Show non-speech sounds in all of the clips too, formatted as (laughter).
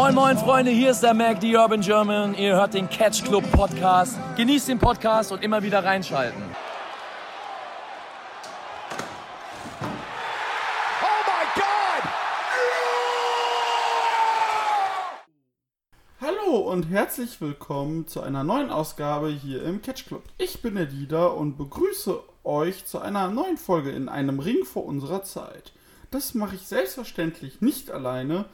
Moin moin Freunde, hier ist der Mac, die Urban German. Ihr hört den Catch Club Podcast. Genießt den Podcast und immer wieder reinschalten. Hallo und herzlich willkommen zu einer neuen Ausgabe hier im Catch Club. Ich bin der Dieter und begrüße euch zu einer neuen Folge in einem Ring vor unserer Zeit. Das mache ich selbstverständlich nicht alleine,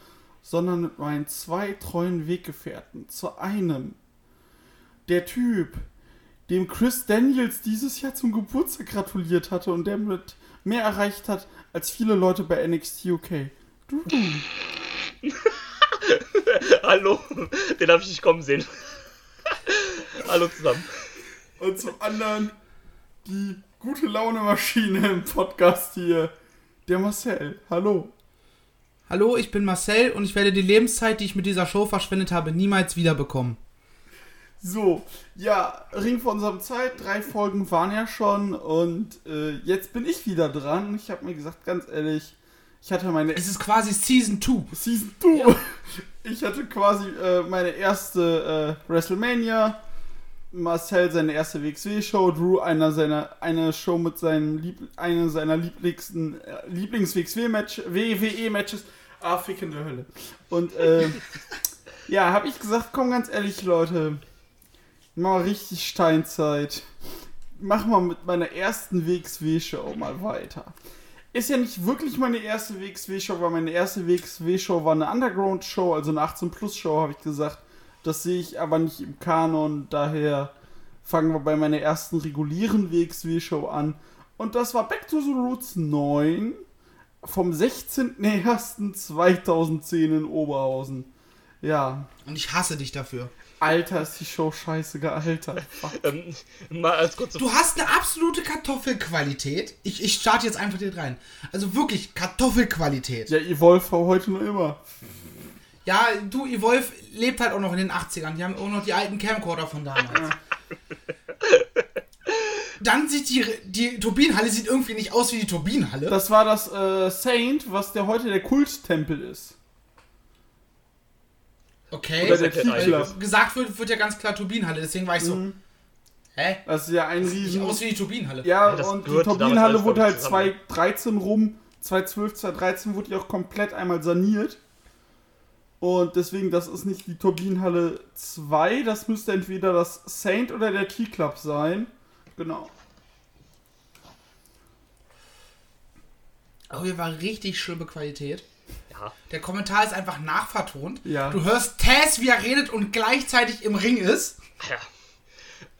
sondern mit meinen zwei treuen Weggefährten. Zu einem, der Typ, dem Chris Daniels dieses Jahr zum Geburtstag gratuliert hatte und der mit mehr erreicht hat als viele Leute bei NXT UK. Du, (laughs) Hallo, den habe ich nicht kommen sehen. (laughs) Hallo zusammen. Und zum anderen die gute Laune Maschine im Podcast hier, der Marcel. Hallo. Hallo, ich bin Marcel und ich werde die Lebenszeit, die ich mit dieser Show verschwendet habe, niemals wiederbekommen. So, ja, Ring von unserem Zeit, drei Folgen waren ja schon und äh, jetzt bin ich wieder dran. Ich habe mir gesagt, ganz ehrlich, ich hatte meine Es ist quasi Season 2. Season 2. (laughs) Ich hatte quasi äh, meine erste äh, WrestleMania. Marcel seine erste WXW-Show, Drew einer seiner eine Show mit seinem Lieb eine seiner lieblichsten äh, Lieblings-WXW-Match, WWE-Matches. Ah, fickende Hölle. Und äh, (laughs) ja, habe ich gesagt, komm ganz ehrlich, Leute, mal richtig Steinzeit. Mach mal mit meiner ersten WXW-Show mal weiter. Ist ja nicht wirklich meine erste WXW-Show, weil meine erste WXW-Show war eine Underground-Show, also eine 18-Plus-Show, habe ich gesagt. Das sehe ich aber nicht im Kanon, daher fangen wir bei meiner ersten regulären WXW-Show an. Und das war Back to the Roots 9 vom 16.01.2010 in Oberhausen. Ja, Und ich hasse dich dafür. Alter, ist die Show scheiße gealtert. Ähm, mal als kurze Du hast eine absolute Kartoffelqualität. Ich, ich starte jetzt einfach direkt rein. Also wirklich Kartoffelqualität. Ja, Evolve war heute noch immer. Ja, du, Evolve lebt halt auch noch in den 80ern. Die haben auch noch die alten Camcorder von damals. Dann sieht die, die Turbinenhalle sieht irgendwie nicht aus wie die Turbinenhalle. Das war das äh, Saint, was der heute der Kulttempel ist. Okay. Oder der Key. Gesagt wird, wird ja ganz klar Turbinenhalle. Deswegen war ich so, Mhm. hä? Das ist ja ein Sieht riesen... aus wie die Turbinenhalle. Ja, Ja, und die Turbinenhalle wurde halt zusammen. 2013 rum, 2012, 2013 wurde die auch komplett einmal saniert. Und deswegen, das ist nicht die Turbinenhalle 2, das müsste entweder das Saint oder der T-Club sein. Genau. Oh, hier war richtig schlimme Qualität. Ja. Der Kommentar ist einfach nachvertont. Ja. Du hörst Taz, wie er redet und gleichzeitig im Ring ist. ja.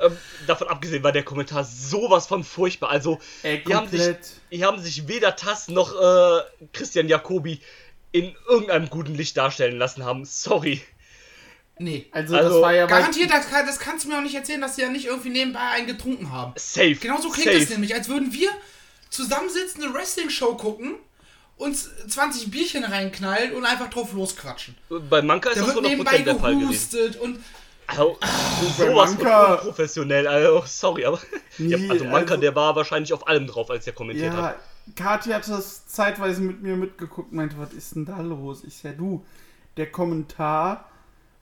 Ähm, davon abgesehen war der Kommentar sowas von furchtbar. Also, Ey, hier haben, sich, hier haben sich weder Tass noch äh, Christian Jacobi in irgendeinem guten Licht darstellen lassen haben. Sorry. Nee. Also, Also, das war ja Garantiert, das, kann- das kannst du mir auch nicht erzählen, dass sie ja nicht irgendwie nebenbei einen getrunken haben. Safe. Genauso klingt Safe. es nämlich, als würden wir zusammensitzen, eine Wrestling-Show gucken, uns 20 Bierchen reinknallen und einfach drauf losquatschen. Bei Manka ist Da das wird 100% nebenbei der Fall gewesen. gehustet und Also, bei sowas Manka- unprofessionell. Also, sorry, aber. ja, Nee, also, Manka, also- der war wahrscheinlich auf allem drauf, als er kommentiert Ja, hat. Kati hat das zeitweise mit mir mitgeguckt und meinte, was ist denn da los? Ich sag, du, der Kommentar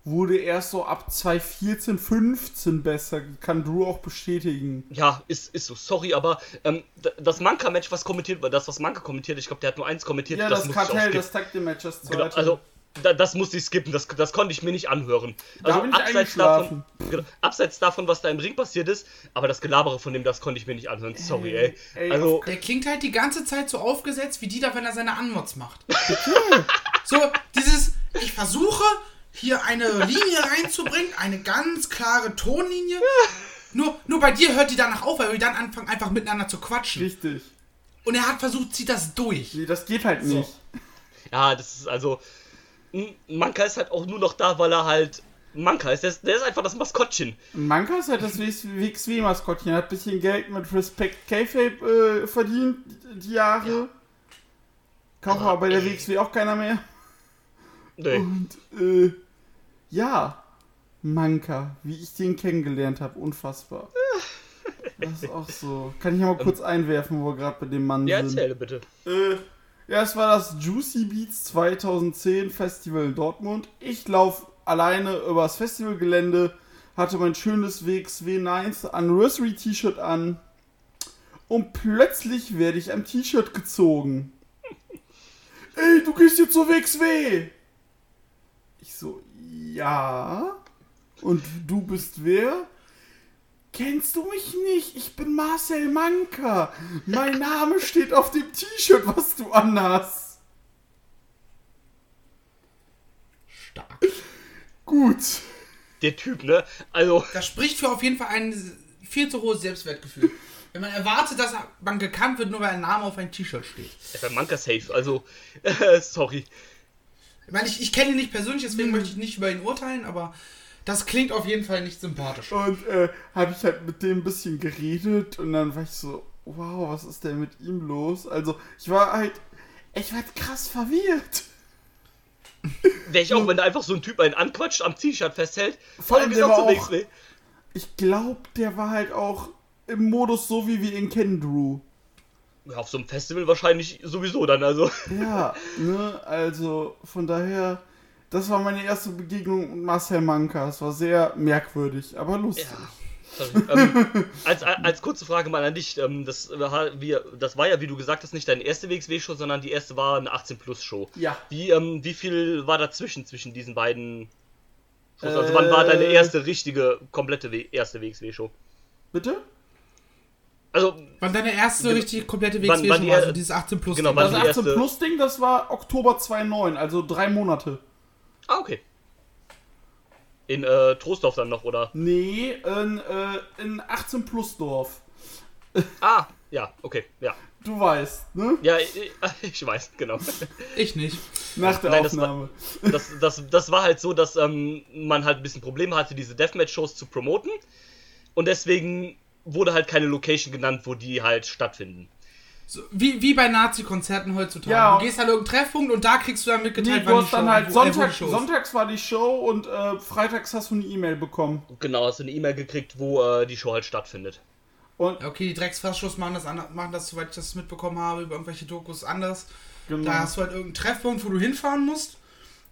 wurde erst so ab 2014, 15 besser. Kann Drew auch bestätigen. Ja, ist, ist so, sorry, aber ähm, das Manka-Match, was kommentiert war, das, was Manka kommentiert, ich glaube, der hat nur eins kommentiert, Ja, das, das, Kartell, das Tag Team Match, das zweite. Genau, also, da, das musste ich skippen, das, das konnte ich mir nicht anhören. Da Also, bin ich abseits davon, genau, abseits davon, was da im Ring passiert ist, aber das Gelabere von dem, das konnte ich mir nicht anhören, sorry, ey. ey, Also, der klingt halt die ganze Zeit so aufgesetzt wie Dieter, wenn er seine Anmods macht. (laughs) so, dieses, ich versuche hier eine Linie reinzubringen, eine ganz klare Tonlinie. Nur, nur bei dir hört die danach auf, weil wir dann anfangen, einfach miteinander zu quatschen. richtig. Und er hat versucht, zieht das durch. Nee, das geht halt nicht. ja, das ist also, Manka ist halt auch nur noch da, weil er halt Manka ist. Der ist, der ist einfach das Maskottchen. Manka ist halt das WXW-Maskottchen. Hat ein bisschen Geld mit Respect K-Fape äh, verdient, die Jahre. Kauft aber bei der WXW auch keiner mehr. Nee. Und, äh, ja, Manka, wie ich den kennengelernt habe, unfassbar. (laughs) Das ist auch so. Kann ich ja mal kurz einwerfen, wo wir gerade bei dem Mann Ja, sind. erzähle bitte. Äh, Es war das Juicy Beats 2010 Festival Dortmund. Ich laufe alleine übers Festivalgelände, hatte mein schönes WXW 9 Anniversary T-Shirt an und plötzlich werde ich am T-Shirt gezogen. Ey, du gehst jetzt zur WXW! Ich so, ja. Und du bist wer? Kennst du mich nicht? Ich bin Marcel Manka. Mein Name steht auf dem T-Shirt, was du anhast. Stark. Gut. Der Typ, ne? Also, Das spricht für auf jeden Fall ein viel zu hohes Selbstwertgefühl. Wenn man erwartet, dass man gekannt wird, nur weil ein Name auf ein T-Shirt steht. er war Manka safe. Also, äh, (laughs) sorry. Ich meine, ich, ich kenne ihn nicht persönlich, deswegen möchte ich nicht über ihn urteilen, aber das klingt auf jeden Fall nicht sympathisch. Und äh, habe ich halt mit dem ein bisschen geredet und dann war ich so, wow, was ist denn mit ihm los? Also, ich war halt, ich war krass verwirrt. Wäre ich auch, wenn da einfach so ein Typ einen anquatscht, am T-Shirt festhält. Vor allem, der war auch- WXW. Ich glaube, der war halt auch im Modus so, wie wir ihn kennen, Drew. Ja, auf so einem Festival wahrscheinlich sowieso dann, also. Ja, ne, also von daher, das war meine erste Begegnung mit Marcel Manka. Es war sehr merkwürdig, aber lustig. Ja. Sorry. ähm, als, als kurze Frage mal an dich, ähm, das, war, wie, das war ja, wie du gesagt hast, nicht deine erste WXW-Show, sondern die erste war eine 18-Plus-Show. Ja. Wie, ähm, wie viel war dazwischen, zwischen diesen beiden Shows? Also Äh, wann war deine erste richtige, komplette w erste WXW-Show? Bitte? Also, Wann deine erste Genau. richtig komplette Wann- WXW wann schon die war, also dieses 18 plus Genau, Ding. wann Das die 18 erste- Plus Ding, das war Oktober 2009, also drei Monate. Ah, okay. In äh, Trostorf dann noch, oder? Nee, in, äh, in 18 Plus Dorf. Ah, ja, okay, ja. Du weißt, ne? Ja, ich, (laughs) ich weiß, genau. (laughs) Ich nicht. Nach der Nein, das war- Aufnahme. (laughs) Das, das, das war halt so, dass ähm, man halt ein bisschen Probleme hatte, diese Deathmatch-Shows zu promoten. Und deswegen wurde halt keine Location genannt, wo die halt stattfinden. So, wie, wie bei Nazi-Konzerten heutzutage. Ja. Du gehst an irgendeinen Treffpunkt und da kriegst du dann Nee, mitgeteilt, du hast dann halt wo- äh, wo Sonntag, die Show ist. sonntags war die Show und äh, freitags hast du eine E-Mail bekommen. Genau, hast du eine E-Mail gekriegt, wo äh, die Show halt stattfindet. Und Okay, die Drecksfassschuss machen das, machen das, soweit ich das mitbekommen habe, über irgendwelche Dokus anders. genau. Da hast du halt irgendeinen Treffpunkt, wo du hinfahren musst.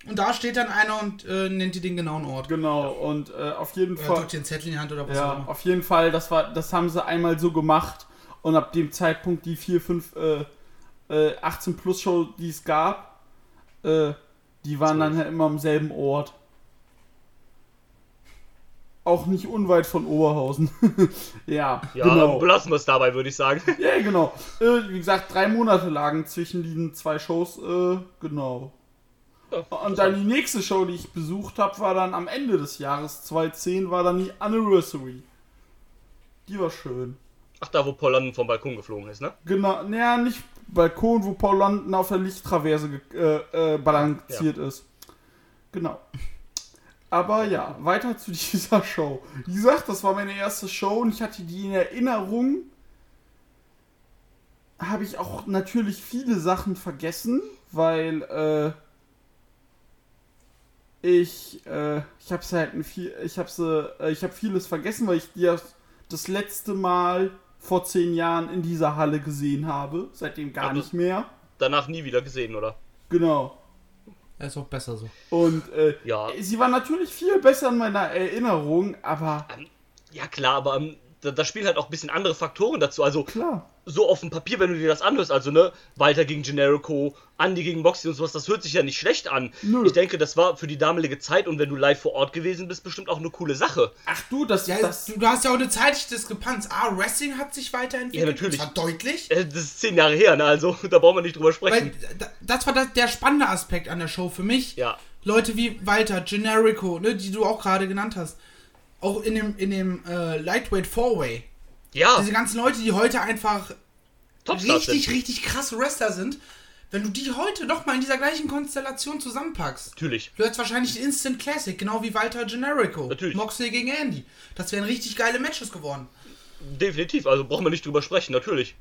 Und da steht dann einer und äh, nennt dir den genauen Ort. Genau, und äh, auf jeden Oder Fall. drückt dir einen Zettel in die Hand oder was auch Ja, immer. auf jeden Fall, das war, das haben sie einmal so gemacht und ab dem Zeitpunkt die 4, 5, äh, äh, 18 Plus Show, die es gab, äh, die waren dann halt immer am selben Ort. Auch nicht unweit von Oberhausen. (laughs) ja, Ja, genau. belassen wir es dabei, würde ich sagen. (laughs) Ja, genau. Äh, wie gesagt, drei Monate lagen zwischen diesen zwei Shows, äh, genau. Ja, Und dann die nächste Show, die ich besucht habe, war dann am Ende des Jahres 2010, war dann die Anniversary. Die war schön. Ach, da, wo Paul London vom Balkon geflogen ist, ne? Genau, naja, nicht Balkon, wo Paul London auf der Lichttraverse äh, äh, balanciert ist. Genau. Aber ja, weiter zu (laughs) dieser Show. Wie gesagt, das war meine erste Show und ich hatte die in Erinnerung. Habe ich auch natürlich viele Sachen vergessen, weil äh, ich äh, ich habe halt ein viel, ich habe äh, ich habe vieles vergessen, weil ich die das letzte Mal vor zehn Jahren in dieser Halle gesehen habe. Seitdem gar Aber- nicht mehr. Danach nie wieder gesehen, oder? Genau. Ja, ist auch besser so. Und äh, Ja. sie war natürlich viel besser in meiner Erinnerung, aber Ja, klar, aber ähm, da, da spielen halt auch ein bisschen andere Faktoren dazu. Also, klar. so auf dem Papier, wenn du dir das anhörst, also, ne, Walter gegen Generico, Andy gegen Moxie und sowas, das hört sich ja nicht schlecht an. Nö. Ich denke, das war für die damalige Zeit und wenn du live vor Ort gewesen bist, bestimmt auch eine coole Sache. Ach du, das, Ja, das du, du hast ja auch eine zeitliche Diskrepanz. Ah, Wrestling hat sich weiterentwickelt. Ja, natürlich. Das war deutlich. Äh, Das ist zehn Jahre her, ne, also, (laughs) da brauchen wir nicht drüber Weil sprechen. da- das war der spannende Aspekt an der Show für mich. Ja. Leute wie Walter, Generico, ne, die du auch gerade genannt hast. Auch in dem, in dem äh, Lightweight Four-Way. Ja, Diese ganzen Leute, die heute einfach Topstars richtig, sind. richtig krasse Wrestler sind. Wenn du die heute noch mal in dieser gleichen Konstellation zusammenpackst, Natürlich. du hättest wahrscheinlich ein Instant Classic, genau wie Walter Generico. Natürlich. Moxley gegen Andy. Das wären richtig geile Matches geworden. Definitiv, also brauchen wir nicht drüber sprechen, natürlich.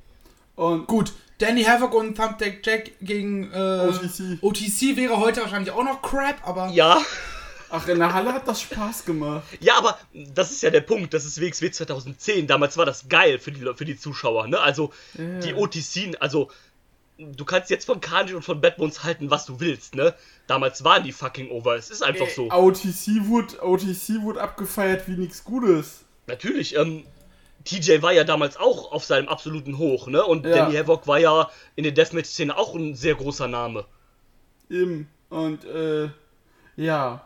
und Gut, Danny Havoc und Thumbtack Jack gegen äh, OTC. OTC wäre heute wahrscheinlich auch noch Crap, aber Ja, ach in der Halle hat das Spaß gemacht. ja, aber das ist ja der Punkt, das ist WXW 2010. Damals war das geil für die, für die Zuschauer, ne? Also, die OTC, also, du kannst jetzt von Carnage und von Bad Bones halten, was du willst, ne? Damals waren die fucking over. Es ist einfach so. OTC wurde, OTC wurde abgefeiert wie nichts Gutes. Natürlich, ähm, TJ war ja damals auch auf seinem absoluten Hoch, ne? Und Ja. Danny Havoc war ja in der Deathmatch-Szene auch ein sehr großer Name. Eben. Und, äh, ja.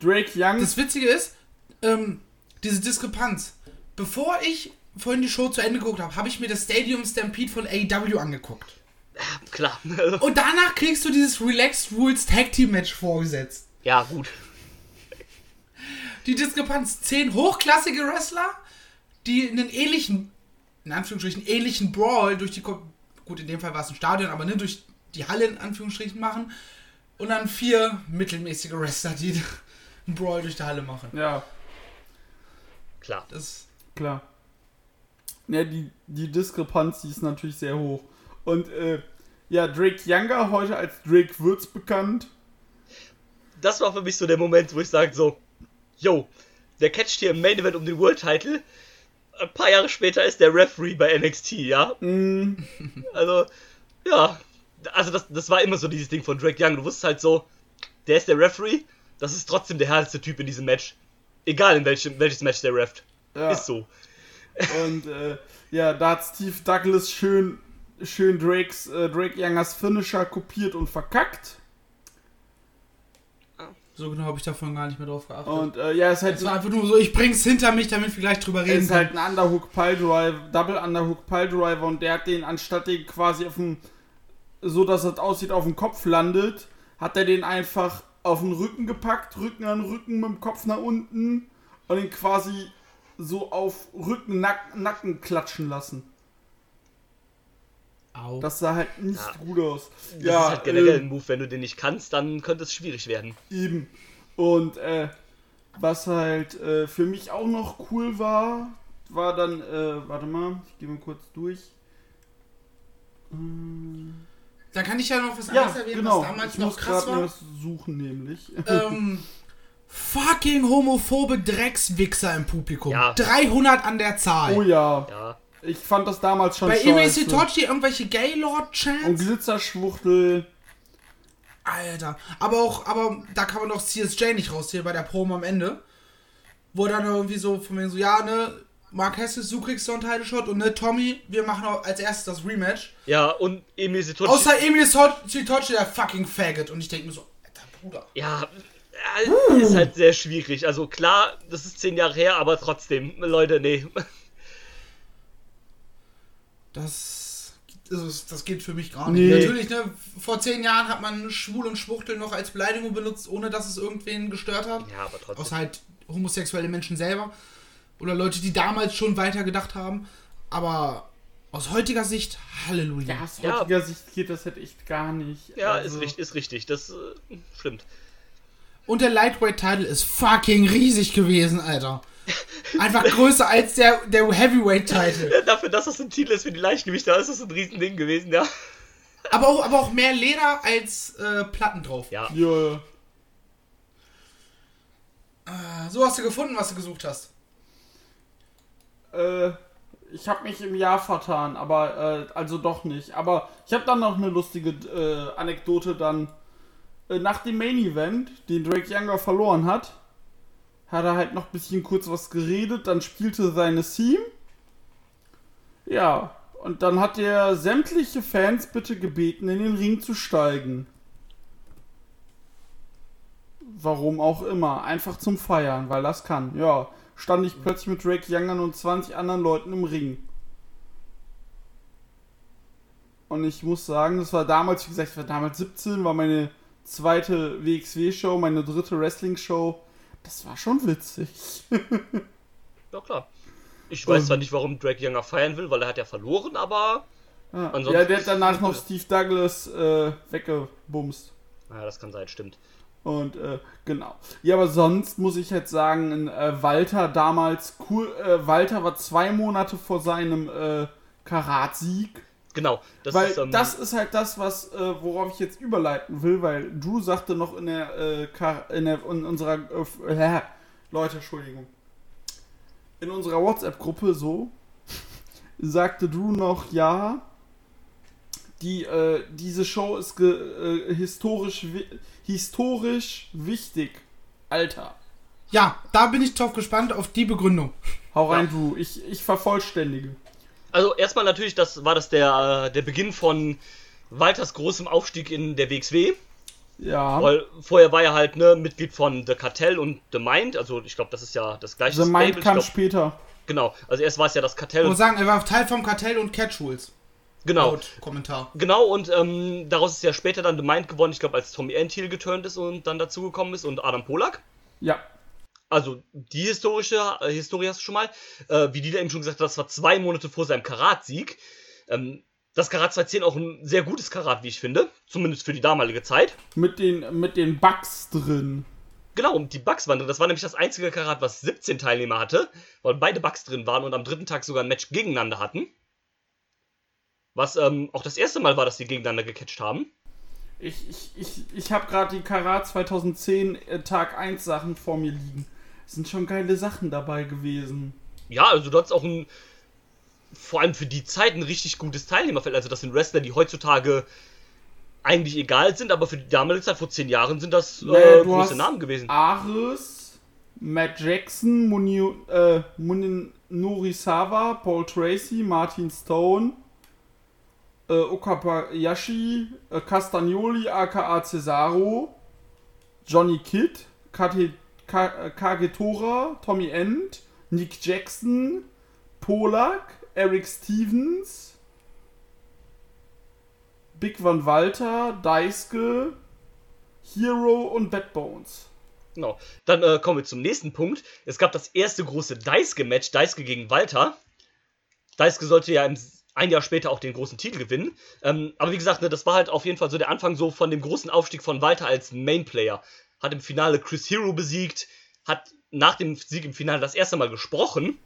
Drake Young. Das Witzige ist, ähm, diese Diskrepanz. Bevor ich vorhin die Show zu Ende geguckt habe, habe ich mir das Stadium Stampede von AEW angeguckt. Klar. (laughs) Und danach kriegst du dieses Relaxed Rules Tag Team Match vorgesetzt. ja, gut. Die Diskrepanz. Zehn hochklassige Wrestler, die einen ähnlichen, in Anführungsstrichen, ähnlichen Brawl durch die, gut, in dem Fall war es ein Stadion, aber ne, durch die Halle in Anführungsstrichen machen. Und dann vier mittelmäßige Wrestler, die einen Brawl durch die Halle machen. ja, Klar. Das klar. Ja, die, die Diskrepanz, die ist natürlich sehr hoch. Und, äh, ja, Drake Younger, heute als Drake Würz bekannt. Das war für mich so der Moment, wo ich sage so, yo, der catcht hier im Main Event um den World Title. Ein paar Jahre später ist der Referee bei NXT, ja? Mm, (laughs) Also, ja. Also das, das war immer so dieses Ding von Drake Young. Du wusstest halt so, der ist der Referee, das ist trotzdem der härteste Typ in diesem Match. Egal in welchem, welches Match der reft. ja. Ist so. Und äh, ja, da hat Steve Douglas schön, schön Drakes, äh, Drake Youngers Finisher kopiert und verkackt. So genau habe ich davon gar nicht mehr drauf geachtet. Und äh, ja, ist halt, es war einfach nur so, ich bring's hinter mich, damit wir gleich drüber reden ist halt ein Underhook Pile Driver, Double Underhook Pile Driver und der hat den anstatt den quasi auf dem, so dass es aussieht, auf dem Kopf landet, hat er den einfach auf den Rücken gepackt, Rücken an Rücken mit dem Kopf nach unten und ihn quasi so auf Rücken, Nack, Nacken klatschen lassen. Au. Das sah halt nicht Ja. gut aus. Das ist halt generell äh, ein Move. Wenn du den nicht kannst, dann könnte es schwierig werden. Eben. Und äh, was halt äh, für mich auch noch cool war, war dann, äh, warte mal, ich gehe mal kurz durch. Da kann ich ja noch was Ja, anderes erwähnen, genau. was damals ich noch muss krass gerade war. was suchen, nämlich. (laughs) ähm, fucking homophobe Dreckswichser im Publikum. Ja. 300 an der Zahl. oh ja, Ja. ich fand das damals schon Bei scheiße. Sitochi irgendwelche Und Gaylord-Chants. Glitzerschwuchtel. Alter. Aber auch, aber da kann man doch CSJ nicht rausziehen bei der Promo am Ende. Wo dann irgendwie so von mir so, ja, ne, Mark Hesses, du kriegst so einen Title-Shot und ne, Tommy, wir machen auch als erstes das Rematch. Ja, und Emil Sitochi. Außer Emil Sitochi, der fucking Faggot. Und ich denke mir so, alter Bruder. Ja, äh, ist halt sehr schwierig. Also klar, das ist zehn Jahre her, aber trotzdem, Leute, nee. Das, das, das geht für mich gar nicht. Nee. Natürlich, ne, vor zehn Jahren hat man Schwul und Schwuchtel noch als Beleidigung benutzt, ohne dass es irgendwen gestört hat. Ja, aber trotzdem. Außer halt homosexuelle Menschen selber. Oder Leute, die damals schon weiter gedacht haben. Aber aus heutiger Sicht, Halleluja. Ja, aus Ja. heutiger Sicht geht das halt echt gar nicht. Ja, Also, ist, richtig, ist richtig. Das äh, stimmt. Und der Lightweight-Title ist fucking riesig gewesen, Alter. Einfach größer als der, der Heavyweight-Title. Ja, (laughs) dafür, dass das ein Titel ist für die Leichtgewichte, ist das ein Riesending gewesen, ja. Aber auch, aber auch mehr Leder als äh, Platten drauf. Ja, Ja, ja. Äh, So hast du gefunden, was du gesucht hast. Äh, ich habe mich im Jahr vertan, aber äh, also doch nicht. Aber ich habe dann noch eine lustige äh, Anekdote dann. Äh, nach dem Main Event, den Drake Younger verloren hat, hat er halt noch ein bisschen kurz was geredet, dann spielte seine Theme. Ja, und dann hat er sämtliche Fans bitte gebeten, in den Ring zu steigen. Warum auch immer. Einfach zum Feiern, weil das kann. Ja, stand ich plötzlich mit Drake Youngern und 20 anderen Leuten im Ring. Und ich muss sagen, das war damals, wie gesagt, ich war damals 17, war meine zweite WXW-Show, meine dritte Wrestling-Show. Das war schon witzig. (laughs) ja klar. Ich weiß zwar nicht, warum Drake Younger feiern will, weil er hat ja verloren, aber. Ja, ja der hat danach noch Steve Douglas äh, weggebumst. Naja, das kann sein, stimmt. Und äh, genau. Ja, aber sonst muss ich jetzt sagen, äh, Walter damals, cool, äh, Walter war zwei Monate vor seinem äh, Karatsieg. Genau. Das weil ist, ähm, das ist halt das, was, äh, worauf ich jetzt überleiten will, weil Drew sagte noch in der, äh, in, der in unserer, äh, Leute, Entschuldigung, in unserer WhatsApp-Gruppe so, sagte Drew noch, ja, die, äh, diese Show ist ge, äh, historisch, wi historisch wichtig. Alter. Ja, da bin ich drauf gespannt auf die Begründung. Hau rein, Ja. du. Ich, ich vervollständige. Also erstmal natürlich, das war das der, äh, der Beginn von Walters großem Aufstieg in der WXW. Ja. Weil vorher war er halt ne, Mitglied von The Cartel und The Mind. Also ich glaube, das ist ja das gleiche The Mind Stable. Kam glaub, später. genau. Also erst war es ja das Kartell. Ich muss sagen, er war Teil vom Kartell und Catch Rules. Genau. Laut Kommentar. Genau, und ähm, daraus ist ja später dann The Mind gewonnen, ich glaube, als Tommy Antiel geturnt ist und dann dazugekommen ist und Adam Polak. Ja. Also die historische äh, Historie hast du schon mal. Äh, wie die da eben schon gesagt hat, das war zwei Monate vor seinem Karat-Sieg. Ähm, das Karat 210 auch ein sehr gutes Karat, wie ich finde. Zumindest für die damalige Zeit. Mit den, mit den Bugs drin. Genau, und die Bugs waren drin. Das war nämlich das einzige Karat, was 17 Teilnehmer hatte, weil beide Bugs drin waren und am dritten Tag sogar ein Match gegeneinander hatten. Was ähm, auch das erste Mal war, dass sie gegeneinander gecatcht haben. Ich, ich, ich, ich habe gerade die Karat 2010 äh, Tag 1 Sachen vor mir liegen. Es sind schon geile Sachen dabei gewesen. Ja, also du hast auch ein, vor allem für die Zeit ein richtig gutes Teilnehmerfeld. Also das sind Wrestler, die heutzutage eigentlich egal sind, aber für die damalige Zeit, vor zehn Jahren, sind das äh, Naja, du große hast Namen gewesen. Ares, Matt Jackson, Munio, äh, Munin Norisawa, Paul Tracy, Martin Stone, äh, Okabayashi, äh, Castagnoli aka Cesaro, Johnny Kidd, Kate, Ka, äh, Kagetora, Tommy End, Nick Jackson, Polak, Eric Stevens, Big Van Walter, Deiske, Hero und Bad Bones. Genau. Dann äh, kommen wir zum nächsten Punkt. Es gab das erste große Deiske-Match, Deiske gegen Walter. Deiske sollte ja im, ein Jahr später auch den großen Titel gewinnen. Ähm, aber wie gesagt, ne, das war halt auf jeden Fall so der Anfang so von dem großen Aufstieg von Walter als Mainplayer. Hat im Finale Chris Hero besiegt, hat nach dem Sieg im Finale das erste Mal gesprochen.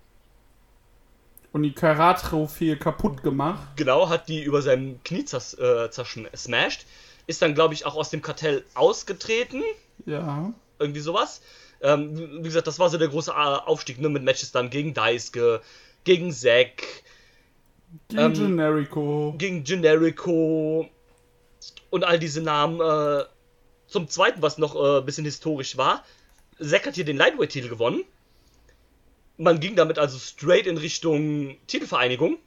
Und die Karat-Trophäe kaputt gemacht. Genau, hat die über seinem Knie zers äh, zersmashed. Ist dann, glaube ich, auch aus dem Kartell ausgetreten. Ja. irgendwie sowas. Ähm, wie gesagt, das war so der große äh, Aufstieg, ne, mit Matches dann gegen Deiske, gegen Zack, Gegen Ähm, Generico. gegen Generico und all diese Namen. Äh, zum zweiten, was noch äh, ein bisschen historisch war, Zack hat hier den Lightweight-Titel gewonnen. Man ging damit also straight in Richtung Titelvereinigung,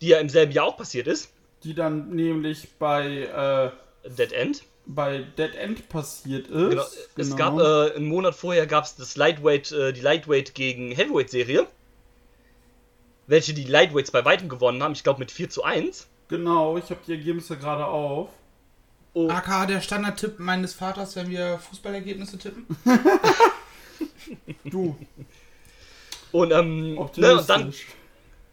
die ja im selben Jahr auch passiert ist. Die dann nämlich bei, äh, Dead End. bei Dead End passiert ist. Genau. Es gab äh, einen Monat vorher gab es das Lightweight, äh, die Lightweight gegen Heavyweight Serie, welche die Lightweights bei weitem gewonnen haben. Ich glaube mit 4 zu 1. Genau, ich habe die Ergebnisse gerade auf. Oh, AK der Standardtipp meines Vaters, wenn wir Fußballergebnisse tippen. Du, und ähm, ne, und dann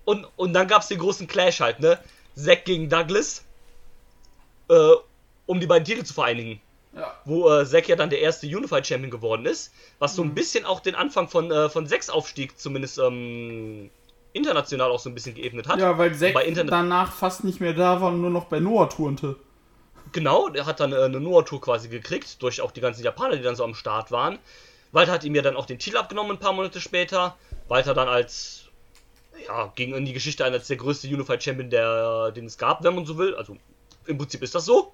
und, und dann gab es den großen Clash halt, ne? Zack gegen Douglas, äh, um die beiden Titel zu vereinigen. ja. Wo äh, Zack ja dann der erste Unified Champion geworden ist, was so ein bisschen auch den Anfang von äh, von Zacks Aufstieg zumindest ähm, international auch so ein bisschen geebnet hat. ja, weil Zack danach fast nicht mehr da war und nur noch bei Noah turnte. Genau, der hat dann äh, eine Noah-Tour quasi gekriegt, durch auch die ganzen Japaner, die dann so am Start waren. Walter hat ihm ja dann auch den Titel abgenommen ein paar Monate später. Walter dann als, ja, ging in die Geschichte ein als der größte Unified Champion, der, den es gab, wenn man so will. Also im Prinzip ist das so.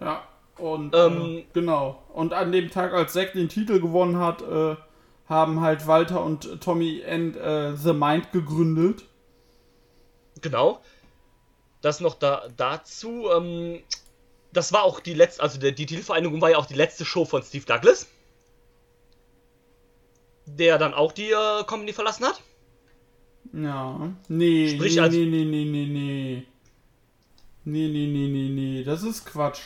Ja, und Ähm, äh, genau. Und an dem Tag, als Zack den Titel gewonnen hat, äh, haben halt Walter und Tommy End äh, The Mind gegründet. Genau. Das noch da dazu. Ähm, das war auch die letzte, also der, die Titelvereinigung war ja auch die letzte Show von Steve Douglas. Der dann auch die äh, Company verlassen hat. Ja. Nee, Sprich nee, als- nee, nee, nee, nee, nee. Nee, nee, nee, nee, nee. Das ist Quatsch.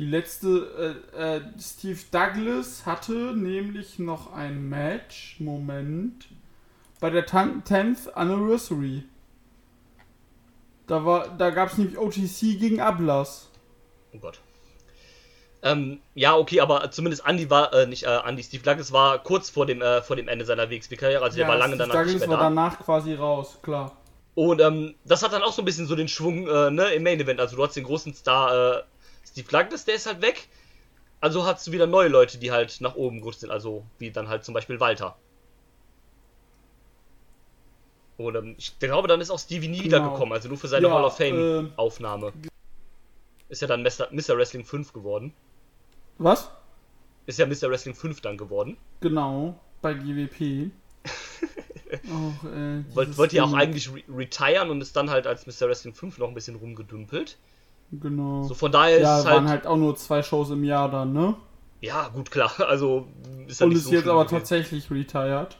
Die letzte, äh, äh, Steve Douglas hatte nämlich noch ein Match, Moment, bei der 10th Anniversary. Da war, da gab es nämlich OTC gegen Ablas. Oh Gott. Ähm, ja, okay, aber zumindest Andy war, äh, nicht äh, Andy, Steve Douglas war kurz vor dem, äh, vor dem Ende seiner WXW-Karriere, also der war lange Steve danach nicht Douglas mehr war da. danach quasi raus, klar. Und ähm, das hat dann auch so ein bisschen so den Schwung äh, ne, im Main Event. Also du hast den großen Star äh, Steve Douglas, der ist halt weg. Also hast du wieder neue Leute, die halt nach oben gerutscht sind. Also wie dann halt zum Beispiel Walter. Ähm, ich glaube, dann ist auch Stevie nie Genau. wiedergekommen, also nur für seine Ja, Hall of Fame-Aufnahme. Ist ja dann Mr. Mr. Wrestling 5 geworden. Was? Ist ja Mr. Wrestling 5 dann geworden. Genau, bei GWP. (laughs) auch, äh, Wollt, wollte ja auch eigentlich re retiren und ist dann halt als Mr. Wrestling 5 noch ein bisschen rumgedümpelt. Genau. So von daher ja, ist es waren halt, halt auch nur zwei Shows im Jahr dann, ne? Ja, gut, klar. (laughs) Also ist ja Und nicht ist so jetzt aber gewesen. tatsächlich retired.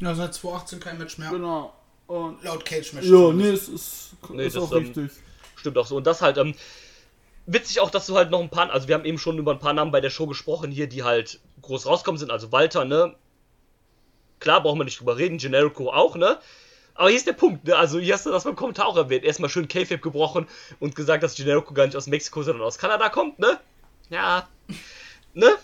Ja, seit 2018 kein Match mehr. Genau. Und Laut Cage Match. ja, nee, es ist, Nee, ist das, auch ähm, richtig. Stimmt auch so. Und das halt, ähm, witzig auch, dass du halt noch ein paar, also wir haben eben schon über ein paar Namen bei der Show gesprochen hier, die halt groß rauskommen sind. Also Walter, ne? Klar, brauchen wir nicht drüber reden, Generico auch, ne? Aber hier ist der Punkt, ne? Also hier hast du das beim Kommentar auch erwähnt. Erstmal schön K-Fape gebrochen und gesagt, dass Generico gar nicht aus Mexiko, sondern aus Kanada kommt, ne? Ja. Ne?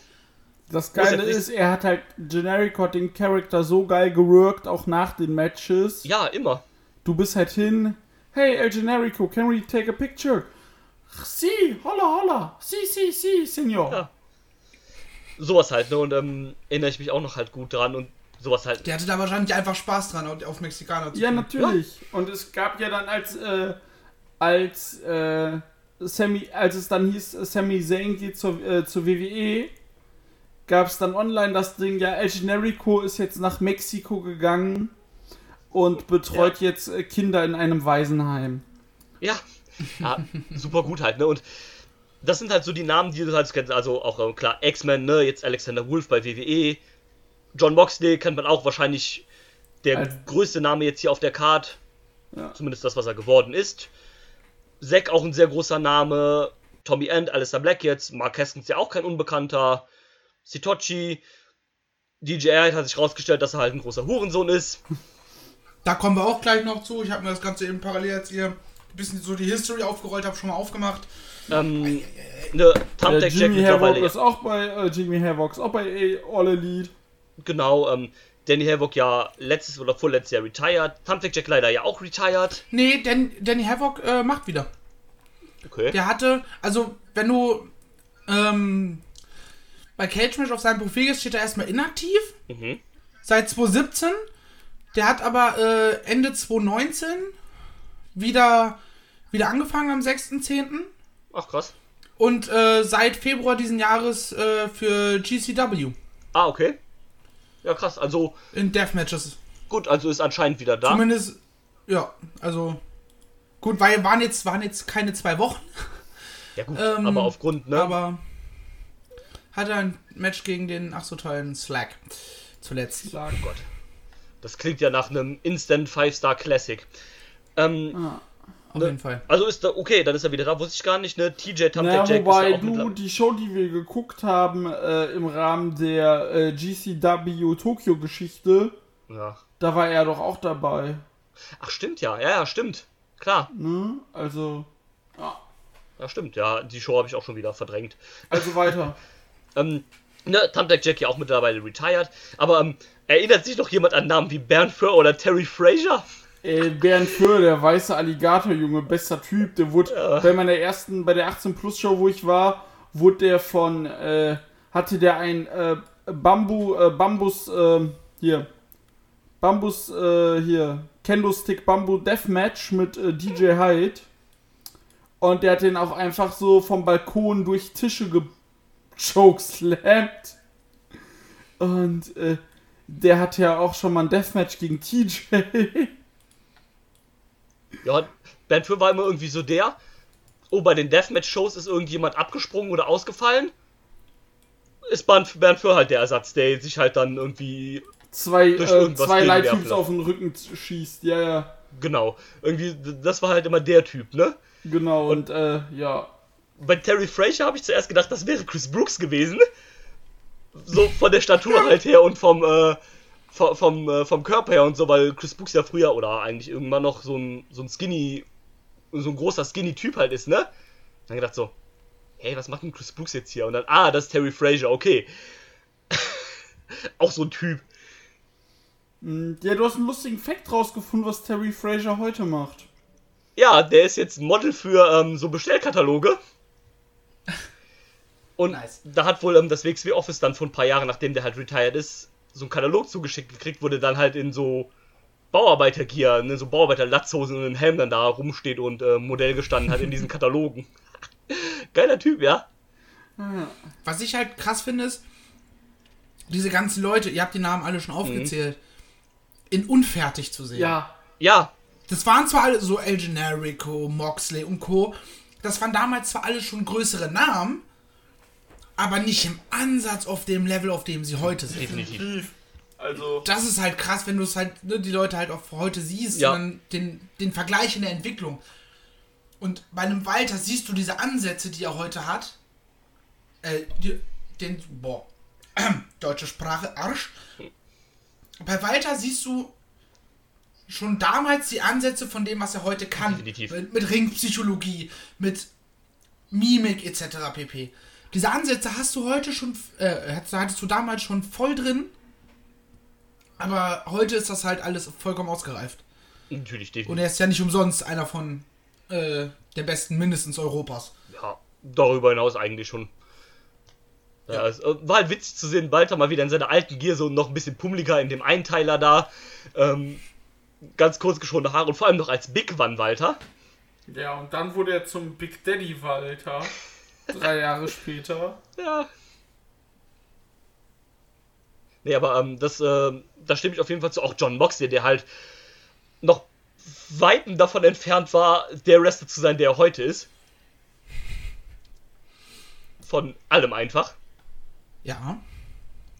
Das Geile ist, er hat halt Generic hat den Charakter so geil geworkt, auch nach den Matches. Ja, immer. Du bist halt hin. Hey, El Generico, can we take a picture? Si, holla, holla. Si, si, si, Senor. Ja. Sowas halt, ne? Und ähm, erinnere ich mich auch noch halt gut dran und sowas halt. Der hatte da wahrscheinlich einfach Spaß dran, auf Mexikaner zu Ja, tun. natürlich. Und es gab ja dann als, äh, als, äh, Sammy, als es dann hieß, Sammy Zayn geht zur, äh, zur WWE, gab es dann online das Ding, ja, El Generico ist jetzt nach Mexiko gegangen und betreut jetzt äh, Kinder in einem Waisenheim. Ja, ja super gut halt, ne? Und das sind halt so die Namen, die du halt kennst. Also auch äh, klar, X-Men, ne? Jetzt Alexander Wolf bei WWE. John Moxley kennt man auch wahrscheinlich der Als- größte Name jetzt hier auf der Card. Ja. Zumindest das, was er geworden ist. Zack auch ein sehr großer Name. Tommy End, Alistair Black jetzt. Mark Haskins ja auch kein Unbekannter. Sitochi. DJ Air hat sich rausgestellt, dass er halt ein großer Hurensohn ist. Da kommen wir auch gleich noch zu. Ich habe mir das Ganze eben parallel jetzt hier ein bisschen so die History aufgerollt, habe schon mal aufgemacht. Ähm, ne, Äh, Thumbtack Jack Jimmy Havoc mittlerweile. ist auch bei, äh, Jimmy Havoc ist auch bei A- All Elite. Genau, ähm, Danny Havoc ja letztes oder vorletztes Jahr retired. Thumbtack Jack leider ja auch retired. Nee, Dan, Danny Havoc äh, macht wieder. Okay. Der hatte, also wenn du ähm, bei Cage Match auf seinem Profil gehst, steht er erstmal inaktiv. Mhm. Seit 2017. Der hat aber äh, Ende 2019 wieder, wieder angefangen am 6.10. Ach krass. Und äh, seit Februar diesen Jahres äh, für GCW Ah, okay. Ja, krass. Also, in Deathmatches. gut, also ist anscheinend wieder da. Zumindest, ja, also gut, weil waren jetzt, waren jetzt keine zwei Wochen, Ja, gut, Ähm, aber aufgrund, ne? aber hatte ein Match gegen den ach so tollen Slack zuletzt. oh Gott. Das klingt ja nach einem Instant 5-Star Classic. Ähm, Ah. Auf Ne. jeden Fall. also ist da, okay, dann ist er wieder da, wusste ich gar nicht, ne? TJ Thumbtack Jack wobei ist ja auch du die Show, die wir geguckt haben äh, im Rahmen der äh, GCW Tokyo Geschichte, Ja. da war er doch auch dabei. Ach, stimmt ja. Ja, ja, stimmt. Klar. Ne? Also, Ja, stimmt. Ja, die Show habe ich auch schon wieder verdrängt. also weiter. (laughs) Ähm, ne, Thumbtack Jack ja auch mittlerweile retired. Aber ähm, erinnert sich noch jemand an Namen wie Bernd Föhr oder Terry Fraser? Ey, Bernd Föhr, der weiße Alligator-Junge, bester Typ, der wurde Ja. bei meiner ersten, bei der 18 Plus Show, wo ich war, wurde der von, äh, hatte der ein äh, Bambu, äh, Bambus, äh, hier, Bambus, äh, hier, Kendo-Stick Bambu Deathmatch mit äh, DJ Hyde. Und der hat den auch einfach so vom Balkon durch Tische gechokeslammt. Und äh, der hatte ja auch schon mal ein Deathmatch gegen TJ. (laughs) Ja, Bernd Föhr war immer irgendwie so der. Oh, bei den Deathmatch-Shows ist irgendjemand abgesprungen oder ausgefallen. Ist Bernd Bernd Föhr halt der Ersatz, der sich halt dann irgendwie. zwei, äh, zwei lassen. auf den Rücken schießt. Ja, ja, Genau. Irgendwie, das war halt immer der Typ, ne? genau. Und, äh, ja. Bei Terry Fraser habe ich zuerst gedacht, das wäre Chris Brooks gewesen. So von der Statur halt her und vom, äh, vom, vom, äh, vom Körper her und so, weil Chris Brooks ja früher oder eigentlich irgendwann noch so ein, so ein skinny, so ein großer skinny Typ halt ist, ne? Dann gedacht so, hey, was macht denn Chris Brooks jetzt hier? Und dann, ah, das ist Terry Fraser, okay. (laughs) Auch so ein Typ. Hm, Ja, du hast einen lustigen Fact rausgefunden, was Terry Fraser heute macht. Ja, der ist jetzt ein Model für ähm, so Bestellkataloge. (laughs) Und Nice. da hat wohl ähm, das WXW Office dann vor ein paar Jahren, nachdem der halt retired ist, so einen Katalog zugeschickt gekriegt, wurde dann halt in so Bauarbeiter-Gear, ne, so Bauarbeiter-Latzhosen und einen Helm dann da rumsteht und äh, Modell gestanden hat in diesen (laughs) Katalogen. Geiler Typ, ja. Was ich halt krass finde, ist, diese ganzen Leute, ihr habt die Namen alle schon aufgezählt, in unfertig zu sehen. Ja, Ja, Das waren zwar alle so El Generico, Moxley und Co. Das waren damals zwar alle schon größere Namen, aber nicht im Ansatz auf dem Level, auf dem sie heute sind. definitiv. also Das ist halt krass, wenn du es halt, ne, die Leute halt auch heute siehst, Ja. den, den Vergleich in der Entwicklung. Und bei einem Walter siehst du diese Ansätze, die er heute hat. Äh, die, den, boah, (clears throat) deutsche Sprache, Arsch. Bei Walter siehst du schon damals die Ansätze von dem, was er heute kann. Definitiv. Mit, mit Ringpsychologie, mit Mimik etc. pp. Diese Ansätze hast du heute schon, äh, hattest, hattest du damals schon voll drin. Aber heute ist das halt alles vollkommen ausgereift. Natürlich, Und definitiv. er ist ja nicht umsonst einer von äh, der besten mindestens Europas. Ja, darüber hinaus eigentlich schon. Ja, es äh, war halt witzig zu sehen, Walter mal wieder in seiner alten Gear so noch ein bisschen pummeliger in dem Einteiler da. Ähm, ganz kurz geschorene Haare und vor allem noch als Big One Walter. Ja, und dann wurde er zum Big Daddy Walter. (laughs) Drei Jahre später. Ja. Nee, aber ähm, das, ähm, da stimme ich auf jeden Fall zu. Auch John Moxley, der halt noch weiten davon entfernt war, der Wrestler zu sein, der er heute ist. Von allem einfach. Ja.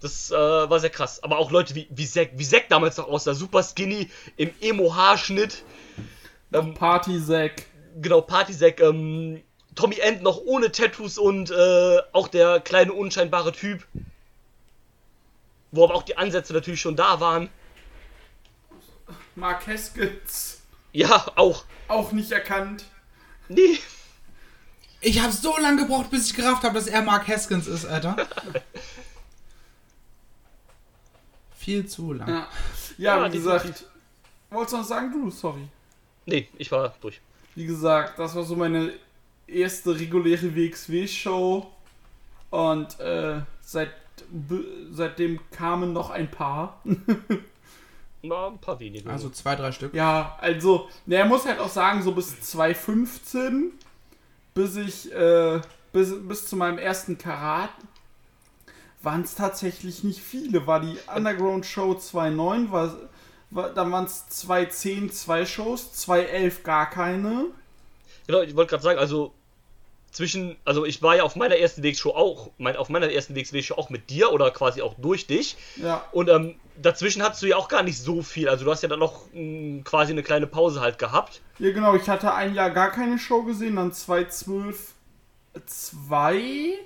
Das äh, war sehr krass. Aber auch Leute wie, wie Zack, wie Zack damals noch aussah, super skinny, im Emo-Haarschnitt. Ähm, Party Zack. genau, Party Zack, ähm, Tommy End noch ohne Tattoos und äh, auch der kleine unscheinbare Typ. Wo aber auch die Ansätze natürlich schon da waren. Mark Haskins. Ja, auch. Auch nicht erkannt. Nee. Ich habe so lange gebraucht, bis ich gerafft habe, dass er Mark Haskins ist, Alter. (laughs) Viel zu lang. Ja, ja, Ja, wie gesagt. Wolltest du noch sagen? Du, sorry. Nee, ich war durch. Wie gesagt, das war so meine erste reguläre WXW-Show. Und äh, seit, seitdem kamen noch ein paar. (laughs) Na, ein paar wenige. Also zwei, drei Stück. Ja, also, na, er muss halt auch sagen, so bis 2015, bis ich, äh, bis, bis zu meinem ersten Karat, waren es tatsächlich nicht viele. War die Underground Show 2.9, war, war, dann waren es 2.10 zwei Shows, 2.11 gar keine. Genau, ich wollte gerade sagen, also zwischen, also ich war ja auf meiner ersten WX-Show auch, mein, auf meiner ersten WXW-Show auch mit dir oder quasi auch durch dich. Ja, Und ähm, dazwischen hattest du ja auch gar nicht so viel. Also du hast ja dann noch mh, quasi eine kleine Pause halt gehabt. ja genau, ich hatte ein Jahr gar keine Show gesehen, dann 2.12 zwei,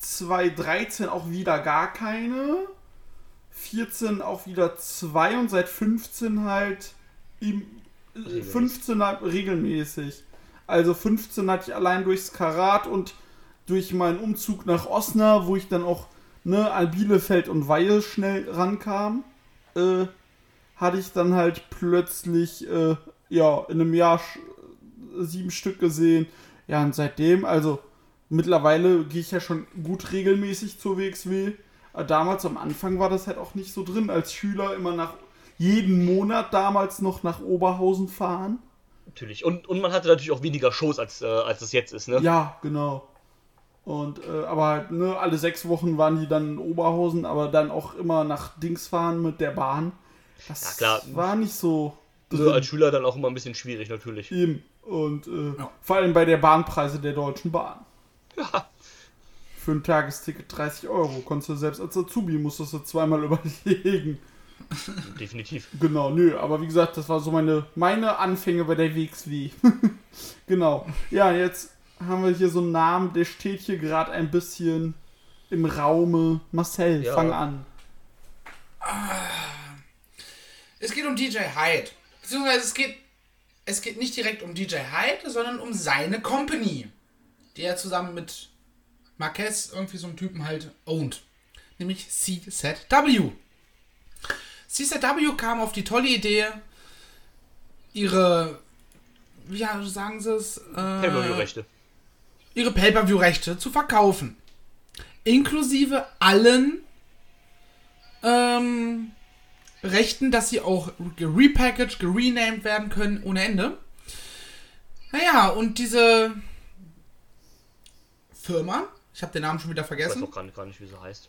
2.13 auch wieder gar keine. 14 auch wieder zwei und seit 15 halt im, Regelmäßig. 15 halt regelmäßig. Also 15 hatte ich allein durchs Karat und durch meinen Umzug nach Osnabrück, wo ich dann auch ne, an Bielefeld und Weil schnell rankam, äh, hatte ich dann halt plötzlich äh, ja in einem Jahr sieben Stück gesehen. Ja, und seitdem, also mittlerweile gehe ich ja schon gut regelmäßig zur WXW. Aber damals am Anfang war das halt auch nicht so drin, als Schüler immer nach jeden Monat damals noch nach Oberhausen fahren. Natürlich. Und, und man hatte natürlich auch weniger Shows, als, äh, als es jetzt ist, ne? Ja, genau. Und äh, aber halt, ne, alle sechs Wochen waren die dann in Oberhausen, aber dann auch immer nach Dings fahren mit der Bahn. Das Ja, klar. war nicht so Also als Schüler dann auch immer ein bisschen schwierig, natürlich. Eben. Und äh, Ja. vor allem bei der Bahnpreise der Deutschen Bahn. Ja. Für ein Tagesticket 30 Euro. Konntest du selbst als Azubi, musstest du zweimal (laughs) überlegen. (laughs) Definitiv. Genau, nö, aber wie gesagt, das war so meine, meine Anfänge bei der WXW. (laughs) genau. Ja, jetzt haben wir hier so einen Namen, der steht hier gerade ein bisschen im Raume. Marcel, Ja. fang an. Es geht um DJ Hyde. Beziehungsweise es geht, es geht nicht direkt um DJ Hyde, sondern um seine Company. Die er zusammen mit Marquez irgendwie so einen Typen halt owned. Nämlich CZW. CZW kam auf die tolle Idee, ihre, wie sagen sie es? Äh, Pay-Per-View-Rechte. ihre Pay-Per-View-Rechte zu verkaufen. Inklusive allen ähm, Rechten, dass sie auch gerepackaged, gerenamed werden können ohne Ende. Naja, und diese Firma, ich habe den Namen schon wieder Ich weiß vergessen. noch gar nicht, gar nicht, wie sie heißt.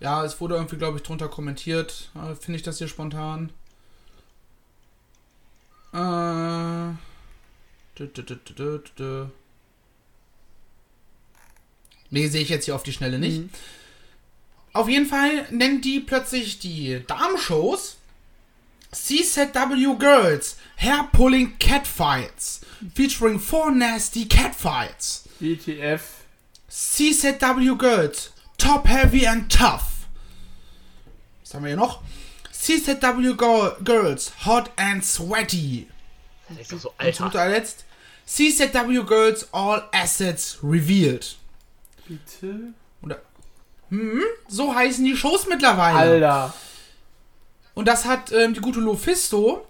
Ja, es wurde irgendwie, glaube ich, drunter kommentiert. Äh, Finde ich das hier spontan? Äh. Nee, sehe ich jetzt hier auf die Schnelle nicht. Auf jeden Fall nennt die plötzlich die Darmshows CZW Girls Hair Pulling Catfights featuring four nasty catfights. WTF. CZW Girls, Top Heavy and Tough. Was haben wir hier noch? CZW Girls, Hot and Sweaty. Das ist so, Und zu Alter. guter Letzt, CZW Girls, All Assets Revealed. Bitte? Oder, hm, so heißen die Shows mittlerweile. Alter. Und das hat ähm, die gute Lufisto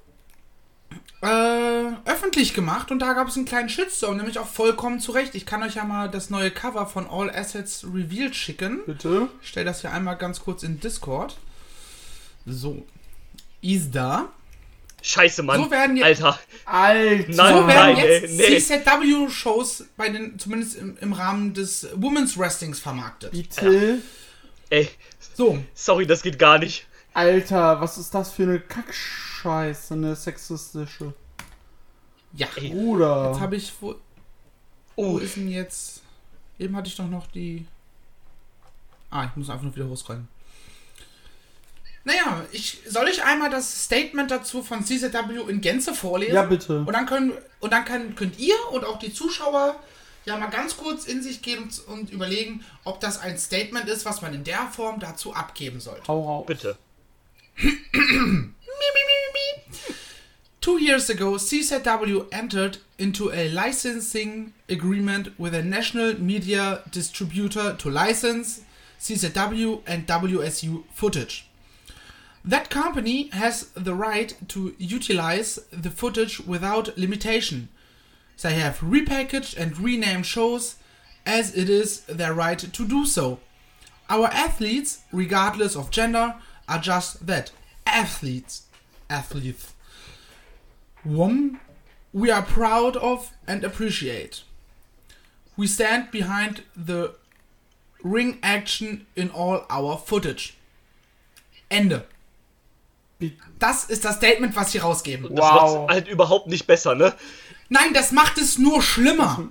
äh, öffentlich gemacht und da gab es einen kleinen Shitstorm, nämlich auch vollkommen zurecht. Ich kann euch ja mal das neue Cover von All Assets Revealed schicken. Bitte? Ich stelle das hier einmal ganz kurz in Discord. So. Ist da. Scheiße, Mann. So werden jetzt- Alter. Alter. Nein, So werden nein, jetzt nee, nee. CZW-Shows bei den, zumindest im, im Rahmen des Women's Wrestlings vermarktet. Bitte? Ey, So, sorry, das geht gar nicht. Alter, was ist das für eine Kackscheiße, eine sexistische. ja. Ey. Bruder. Jetzt habe ich. Wo, wo Oh, ist denn jetzt. Eben hatte ich doch noch die. Ah, ich muss einfach nur wieder hochscrollen. Naja, ich, soll ich einmal das Statement dazu von CZW in Gänze vorlesen? Ja, bitte. Und dann, können, und dann können, könnt ihr und auch die Zuschauer ja mal ganz kurz in sich gehen und, und überlegen, ob das ein Statement ist, was man in der Form dazu abgeben sollte. Hau raus. bitte. Two years ago, CZW entered into a licensing agreement with a national media distributor to license CZW and WSU footage. That company has the right to utilize the footage without limitation. They have repackaged and renamed shows as it is their right to do so. Our athletes, regardless of gender, are just that athletes. Athletes. One we are proud of and appreciate. We stand behind the ring action in all our footage. Ende. Das ist das Statement, was sie rausgeben. Das Wow. macht's halt überhaupt nicht besser, ne? Nein, das macht es nur schlimmer.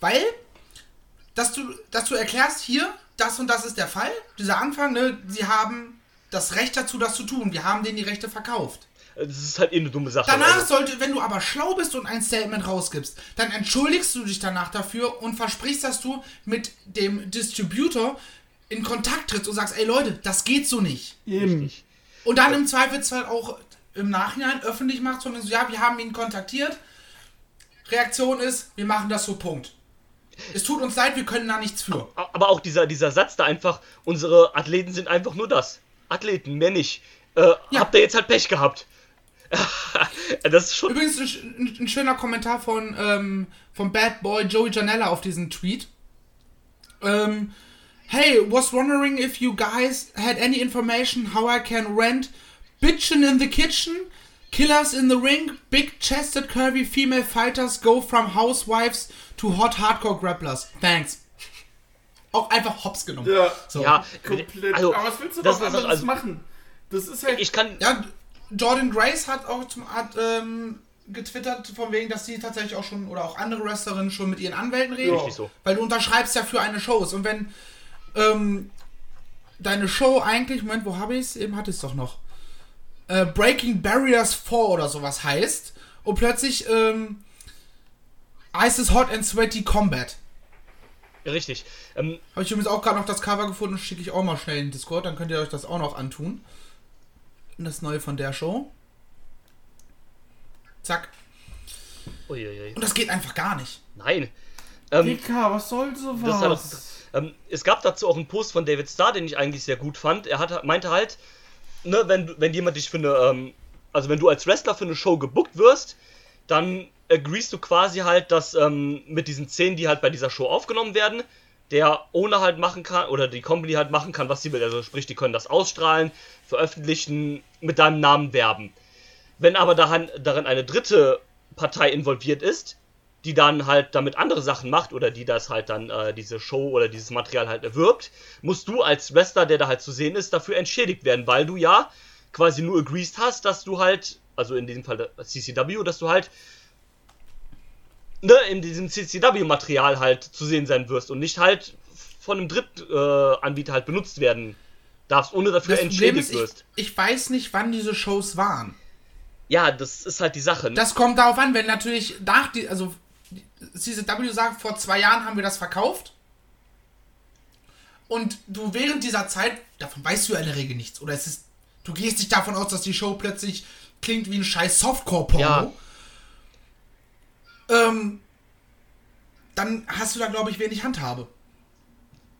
Weil, dass du, dass du erklärst, hier, das und das ist der Fall. Dieser Anfang, ne, sie haben das Recht dazu, das zu tun. Wir haben denen die Rechte verkauft. Das ist halt eh eine dumme Sache. Danach Also, sollte, wenn du aber schlau bist und ein Statement rausgibst, dann entschuldigst du dich danach dafür und versprichst, dass du mit dem Distributor in Kontakt trittst und sagst, ey Leute, das geht so nicht. Eben. Und dann im Zweifelsfall auch im Nachhinein öffentlich machst und so, ja, wir haben ihn kontaktiert. Reaktion ist, wir machen das so, Punkt. Es tut uns leid, wir können da nichts für. aber auch dieser, dieser Satz da einfach, unsere Athleten sind einfach nur das. Athleten, mehr nicht. Äh, Ja. Habt ihr jetzt halt Pech gehabt. (laughs) das ist schon. Übrigens ein, ein, schöner Kommentar von ähm, vom Bad Boy Joey Janella auf diesen Tweet. Ähm, hey, was wondering if you guys had any information how I can rent Bitchin' in the Kitchen, Killers in the Ring, Big Chested Curvy Female Fighters go from Housewives to Hot Hardcore Grapplers. Thanks. Auch einfach hops genommen. Ja, So. Ja, komplett. also, Aber was willst du das ist anderes also, machen? Das ist halt. Ich kann. Ja, Jordan Grace hat auch zum, hat, ähm, getwittert, von wegen, dass sie tatsächlich auch schon, oder auch andere Wrestlerinnen schon mit ihren Anwälten reden. Richtig so. Weil du unterschreibst ja für eine Show. Und wenn ähm, deine Show eigentlich, Moment, wo habe ich es? Eben hatte ich es doch noch. Äh, Breaking Barriers 4 oder sowas heißt. Und plötzlich ähm, heißt es Hot and Sweaty Combat. Richtig. Ähm, Habe ich übrigens auch gerade noch das Cover gefunden, schicke ich auch mal schnell in Discord, dann könnt ihr euch das auch noch antun. Das neue von der Show. Zack. uiuiui. Und das geht einfach gar nicht. Nein. Ähm, Dicker, was soll sowas? Das ist halt auch, ähm, es gab dazu auch einen Post von David Starr, den ich eigentlich sehr gut fand. Er hat, meinte halt, ne, wenn, du- wenn jemand dich für eine, ähm, also wenn du als Wrestler für eine Show gebuckt wirst, dann agreest du quasi halt, dass ähm, mit diesen Szenen, die halt bei dieser Show aufgenommen werden, der Owner halt machen kann, oder die Company halt machen kann, was sie will. Also sprich, die können das ausstrahlen, veröffentlichen, mit deinem Namen werben. Wenn aber daran, darin eine dritte Partei involviert ist, die dann halt damit andere Sachen macht oder die das halt dann äh, diese Show oder dieses Material halt erwirbt, musst du als Wrestler, der da halt zu sehen ist, dafür entschädigt werden, weil du ja quasi nur agreed hast, dass du halt, also in diesem Fall CCW, dass du halt ne, in diesem CCW-Material halt zu sehen sein wirst und nicht halt von einem Drittanbieter äh, halt benutzt werden darfst, ohne dafür das entschädigt ist, wirst. Ich, ich weiß nicht, wann diese Shows waren. Ja, das ist halt die Sache. Ne? Das kommt darauf an, wenn natürlich nach die, also CCW sagt, vor zwei Jahren haben wir das verkauft. Und du während dieser Zeit, davon weißt du ja in der Regel nichts. Oder es ist, du gehst nicht davon aus, dass die Show plötzlich klingt wie ein scheiß Softcore-Porno. Ja. Ähm, dann hast du da, glaube ich, wenig Handhabe.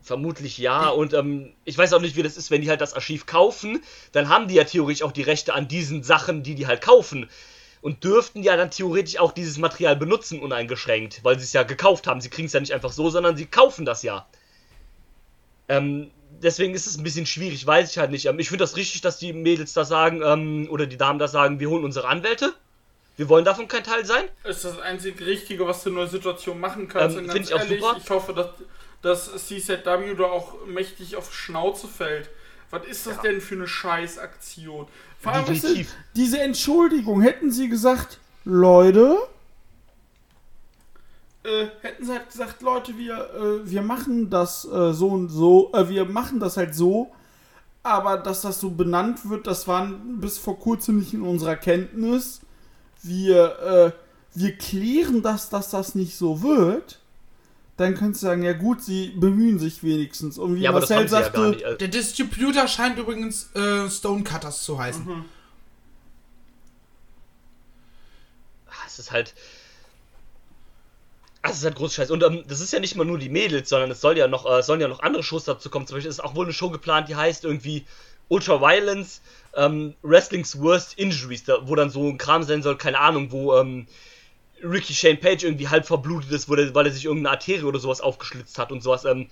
Vermutlich ja. Und ähm, ich weiß auch nicht, wie das ist, wenn die halt das Archiv kaufen. Dann haben die ja theoretisch auch die Rechte an diesen Sachen, die die halt kaufen und dürften ja dann theoretisch auch dieses Material benutzen uneingeschränkt, weil sie es ja gekauft haben. Sie kriegen es ja nicht einfach so, sondern sie kaufen das ja. Ähm, deswegen ist es ein bisschen schwierig, weiß ich halt nicht. Ähm, ich finde das richtig, dass die Mädels da sagen, ähm, oder die Damen da sagen, wir holen unsere Anwälte. Wir wollen davon kein Teil sein. Ist das einzige Richtige, was du in der Situation machen kannst. Ähm, Finde ich auch super. Ich hoffe, dass, dass CZW da auch mächtig auf Schnauze fällt. Was ist das ja. denn für eine Scheißaktion? Vor allem, Definitiv. diese Entschuldigung, hätten sie gesagt, Leute, äh, hätten sie halt gesagt, Leute, wir, äh, wir machen das äh, so und so, äh, wir machen das halt so, aber dass das so benannt wird, das war bis vor kurzem nicht in unserer Kenntnis. Wir, äh, wir klären das, dass das nicht so wird dann könntest du sagen, ja gut, sie bemühen sich wenigstens. Und wie ja, Marcel sagte, ja nicht, also der Distributor scheint übrigens äh, Stonecutters zu heißen. Mhm. Ah, es ist halt. Ah, es ist halt groß Scheiß. Und ähm, das ist ja nicht mal nur die Mädels, sondern es soll ja noch, äh, sollen ja noch andere Shows dazu kommen. Zum Beispiel ist auch wohl eine Show geplant, die heißt irgendwie Ultra Violence, ähm, Wrestling's Worst Injuries, da, wo dann so ein Kram sein soll, keine Ahnung, wo ähm, Ricky Shane Page irgendwie halb verblutet ist, der, weil er sich irgendeine Arterie oder sowas aufgeschlitzt hat und sowas, ähm,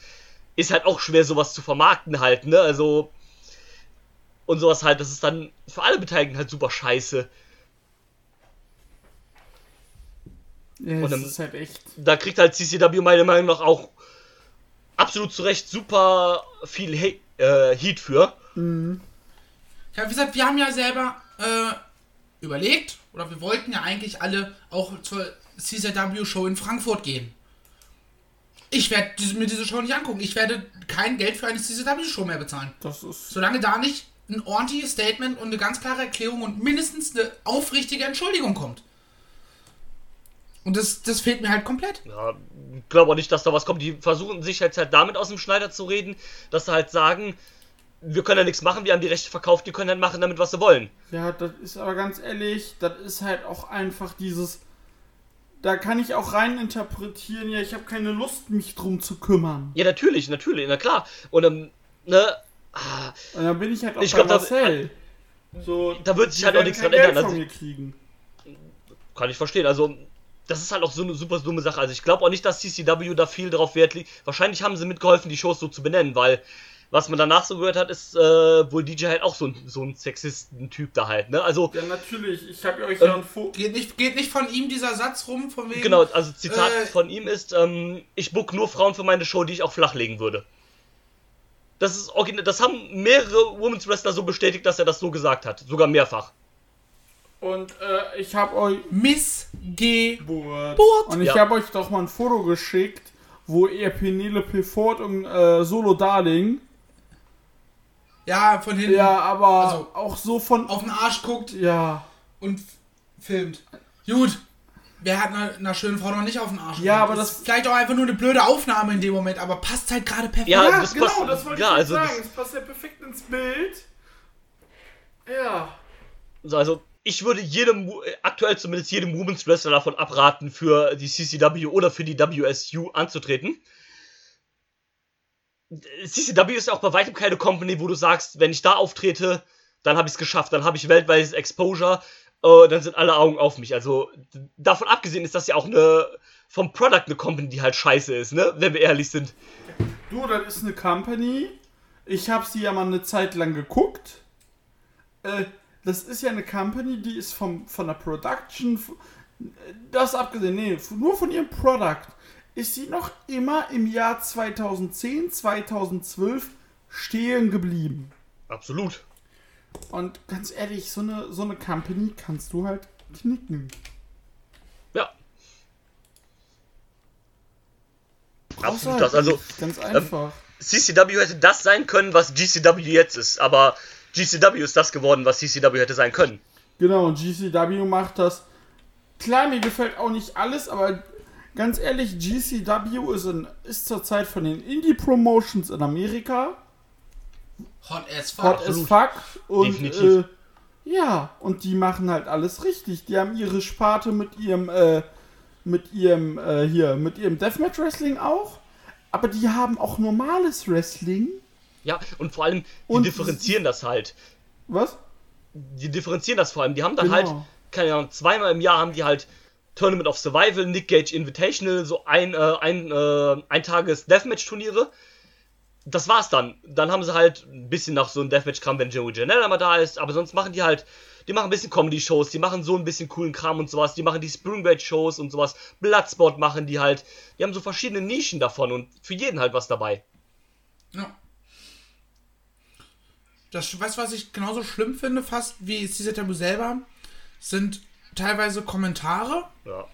ist halt auch schwer, sowas zu vermarkten halt, ne? Also. Und sowas halt, das ist dann für alle Beteiligten halt super scheiße. Ja, und dann, ist halt echt. Da kriegt halt CCW meiner Meinung nach auch absolut zu Recht super viel He äh, Heat für. Mhm. Ja, wie gesagt, wir haben ja selber äh, überlegt, oder wir wollten ja eigentlich alle auch zur CZW-Show in Frankfurt gehen. Ich werde mir diese Show nicht angucken. Ich werde kein Geld für eine CZW-Show mehr bezahlen. Das ist Solange da nicht ein ordentliches Statement und eine ganz klare Erklärung und mindestens eine aufrichtige Entschuldigung kommt. Und das, das fehlt mir halt komplett. Ja, ich glaube auch nicht, dass da was kommt. Die versuchen sich jetzt halt damit aus dem Schneider zu reden, dass sie halt sagen, wir können ja nichts machen, wir haben die Rechte verkauft, die können dann machen damit, was sie wollen. Ja, das ist aber ganz ehrlich, das ist halt auch einfach dieses. Da kann ich auch rein interpretieren, ja, ich habe keine Lust, mich drum zu kümmern. Ja, natürlich, natürlich, na klar. Und ähm, ne. Ah, Und dann bin ich halt auch ich bei glaub, Marcel. Da, so, da wird sich halt auch nichts dran ändern. Also, kann ich verstehen. Also, das ist halt auch so eine super dumme Sache. Also, ich glaube auch nicht, dass CCW da viel drauf Wert liegt. Wahrscheinlich haben sie mitgeholfen, die Shows so zu benennen, weil was man danach so gehört hat, ist äh, wohl DJ halt auch so ein, so ein Sexisten-Typ da halt, ne? Also. Ja, natürlich. Ich habe euch ja ein Foto. Geht nicht, geht nicht von ihm dieser Satz rum, von wegen. Genau, also Zitat äh, von ihm ist: ähm, Ich book nur Frauen für meine Show, die ich auch flachlegen würde. Das ist original. Das haben mehrere Women's Wrestler so bestätigt, dass er das so gesagt hat. Sogar mehrfach. Und äh, ich habe euch. Missgeburt. Und ich ja. habe euch doch mal ein Foto geschickt, wo er Penelope Ford und äh, Solo Darling ja, von hinten. Ja, aber also auch so von. Auf den Arsch guckt. Ja. Und filmt. Gut. Wer hat einer, einer schönen Frau noch nicht auf den Arsch? Ja, aber das, ist vielleicht auch einfach nur eine blöde Aufnahme in dem Moment, aber passt halt gerade perfekt. Ja, ja das genau, passt, das wollte ja, ich also sagen. Es passt ja perfekt ins Bild. Ja. So, also, ich würde jedem, aktuell zumindest jedem Women's Wrestler davon abraten, für die CCW oder für die WSU anzutreten. CCW ist ja auch bei weitem keine Company, wo du sagst, wenn ich da auftrete, dann habe ich es geschafft, dann habe ich weltweites Exposure, äh, dann sind alle Augen auf mich. Also davon abgesehen ist das ja auch eine vom Product eine Company, die halt scheiße ist, ne? Wenn wir ehrlich sind. Du, das ist eine Company. Ich habe sie ja mal eine Zeit lang geguckt. Äh, das ist ja eine Company, die ist vom, von der Production, f- das abgesehen, nee, nur von ihrem Product, ist sie noch immer im Jahr 2010, 2012 stehen geblieben. Absolut. Und ganz ehrlich, so eine, so eine Company kannst du halt knicken. Ja. Absolut. halt Das, also, ganz einfach. CCW hätte das sein können, was GCW jetzt ist, aber GCW ist das geworden, was CCW hätte sein können. Genau, und GCW macht das. Klar, mir gefällt auch nicht alles, aber ganz ehrlich, GCW ist, in, ist zurzeit von den Indie-Promotions in Amerika Hot as fuck. hot as fuck. Und äh, ja, und die machen halt alles richtig. Die haben ihre Sparte mit ihrem, äh, mit ihrem, äh, hier, mit ihrem Deathmatch Wrestling auch. Aber die haben auch normales Wrestling. Ja, und vor allem, die Und- differenzieren das halt. Was? Die differenzieren das vor allem. Die haben dann Genau. halt, keine Ahnung, zweimal im Jahr haben die halt Tournament of Survival, Nick Gage Invitational, so ein, äh, ein, äh, ein Tages Deathmatch-Turniere. Das war's dann. Dann haben sie halt ein bisschen nach so einem Deathmatch-Kram, wenn Joey Janela mal da ist, aber sonst machen die halt, die machen ein bisschen Comedy-Shows, die machen so ein bisschen coolen Kram und sowas, die machen die Spring Break-Shows und sowas, Bloodsport machen die halt, die haben so verschiedene Nischen davon und für jeden halt was dabei. Ja. Das, weißt du, was ich genauso schlimm finde, fast wie CZW selber, sind teilweise Kommentare, Ja.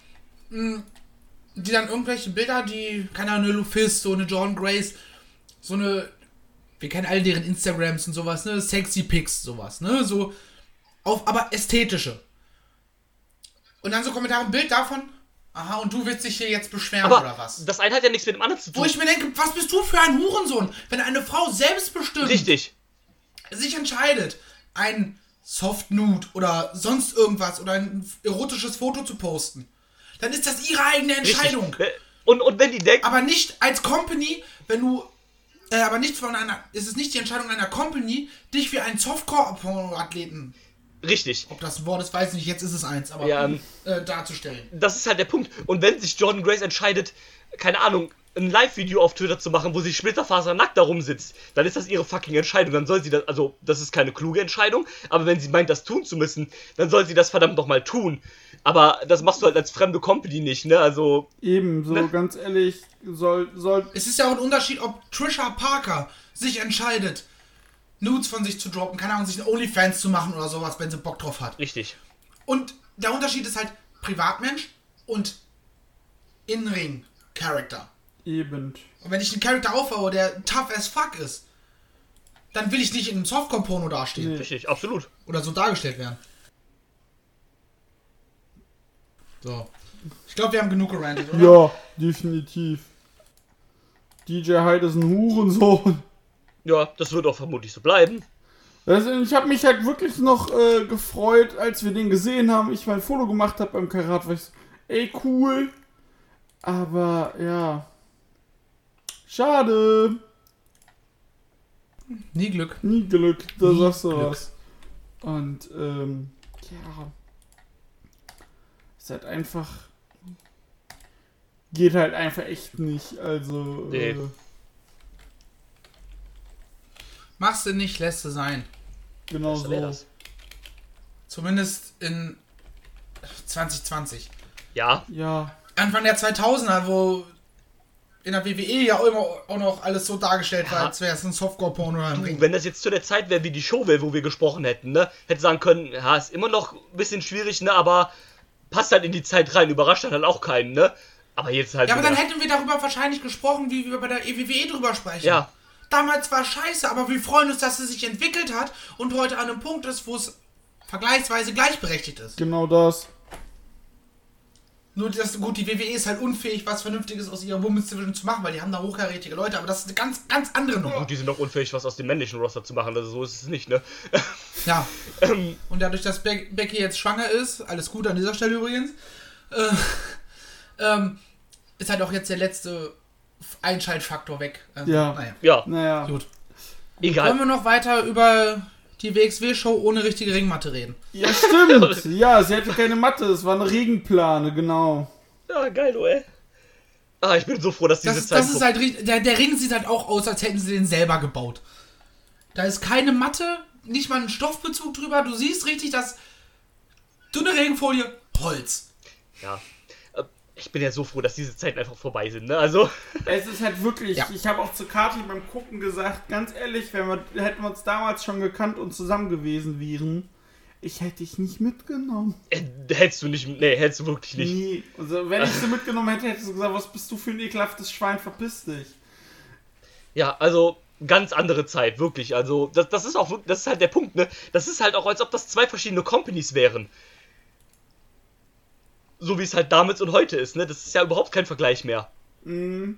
die dann irgendwelche Bilder, die, keine Ahnung, eine Lufisto, eine John Grace, so eine, wir kennen alle deren Instagrams und sowas, ne, sexy Pics, sowas, ne, so, auf, aber ästhetische. Und dann so Kommentare, ein Bild davon, aha, und du willst dich hier jetzt beschweren Aber oder was? das eine hat ja nichts mit dem anderen zu tun. Wo ich mir denke, was bist du für ein Hurensohn, wenn eine Frau selbstbestimmt Richtig. sich entscheidet, ein Soft Nude oder sonst irgendwas oder ein erotisches Foto zu posten, dann ist das ihre eigene Entscheidung. Richtig. Und, und wenn die denkt, Aber nicht als Company, wenn du. Äh, aber nicht von einer. Es ist nicht die Entscheidung einer Company, dich wie einen Softcore-Athleten, richtig. ob das ein Wort ist, weiß ich nicht, jetzt ist es eins, aber Ja, ähm, äh, darzustellen. das ist halt der Punkt. Und wenn sich Jordan Grace entscheidet, keine Ahnung, ein Live-Video auf Twitter zu machen, wo sie splitterfasernackt da rumsitzt, dann ist das ihre fucking Entscheidung. Dann soll sie das, also, das ist keine kluge Entscheidung, aber wenn sie meint, das tun zu müssen, dann soll sie das verdammt nochmal tun. Aber das machst du halt als fremde Company nicht, ne? Also, Ebenso, Ne? ganz ehrlich, soll, soll, Es ist ja auch ein Unterschied, ob Trisha Parker sich entscheidet, Nudes von sich zu droppen, keine Ahnung, sich ein OnlyFans zu machen oder sowas, wenn sie Bock drauf hat. richtig. Und der Unterschied ist halt Privatmensch und In-Ring-Charakter. Eben. Und wenn ich einen Charakter aufbaue, der tough as fuck ist, dann will ich nicht in einem Softcore-Porno dastehen. Nee. Richtig, absolut. Oder so dargestellt werden. So. Ich glaube, wir haben genug gerantet, oder? Ja, definitiv. DJ Hyde ist ein Hurensohn. Ja, das wird auch vermutlich so bleiben. Also ich habe mich halt wirklich noch äh, gefreut, als wir den gesehen haben. Ich mein Foto gemacht habe beim Karat, weil ich so, ey cool. Aber ja. Schade. Nie Glück. Nie Glück, da Nie sagst du Glück. was. Und ähm, ja. Ist halt einfach. Geht halt einfach echt nicht. Also. Nee. Äh, Machst du nicht, lässt du sein. genau so. das? Zumindest in 2020. Ja, Ja. Anfang der 2000er, wo in der WWE ja immer auch noch alles so dargestellt war, Ja. als wäre es ein Softcore-Porno oder ein Du, Ring. wenn das jetzt zu der Zeit wäre, wie die Show wäre, wo wir gesprochen hätten, ne? Hätte sagen können, ja, ist immer noch ein bisschen schwierig, ne? Aber passt halt in die Zeit rein, überrascht dann halt auch keinen, ne? Aber jetzt halt. Ja, aber dann hätten wir darüber wahrscheinlich gesprochen, wie wir bei der EWWE drüber sprechen. Ja. Damals war scheiße, aber wir freuen uns, dass es sich entwickelt hat und heute an einem Punkt ist, wo es vergleichsweise gleichberechtigt ist. Genau das. Nur das, gut, die WWE ist halt unfähig, was Vernünftiges aus ihrer Women's Division zu machen, weil die haben da hochkarätige Leute, aber das ist eine ganz, ganz andere Nummer. Gut, die sind auch unfähig, was aus dem männlichen Roster zu machen, also so ist es nicht, ne? Ja. (laughs) Und dadurch, dass Be Becky jetzt schwanger ist, alles gut an dieser Stelle übrigens, äh, (laughs) ähm, ist halt auch jetzt der letzte Einschaltfaktor weg. Also, Ja. Naja. Ja, Naja. Gut. egal. Wollen wir noch weiter über die WXW-Show ohne richtige Ringmatte reden? Ja, stimmt. (laughs) ja, sie hatte keine Matte, es war eine Regenplane, genau. Ja, geil, du, ey. Ah, ich bin so froh, dass diese Das, Zeit. das ist halt der, der Ring sieht halt auch aus, als hätten sie den selber gebaut. Da ist keine Matte, nicht mal einen Stoffbezug drüber. Du siehst richtig, dass dünne Regenfolie, Holz. Ja. Ich bin ja so froh, dass diese Zeiten einfach vorbei sind, ne? Also, (laughs) Es ist halt wirklich, Ja. ich habe auch zu Kati beim Gucken gesagt, ganz ehrlich, wenn wir, hätten wir uns damals schon gekannt und zusammen gewesen wären, ich hätte dich nicht mitgenommen. äh, hättest du nicht, nee, hättest du wirklich nicht. Nie. Also, wenn ich sie mitgenommen hätte, hättest du gesagt, was bist du für ein ekelhaftes Schwein, verpiss dich. Ja, also ganz andere Zeit, wirklich. Also, das, das ist auch wirklich- das ist halt der Punkt, ne? Das ist halt auch, als ob das zwei verschiedene Companies wären. So wie es halt damals und heute ist, ne? Das ist ja überhaupt kein Vergleich mehr. Mhm.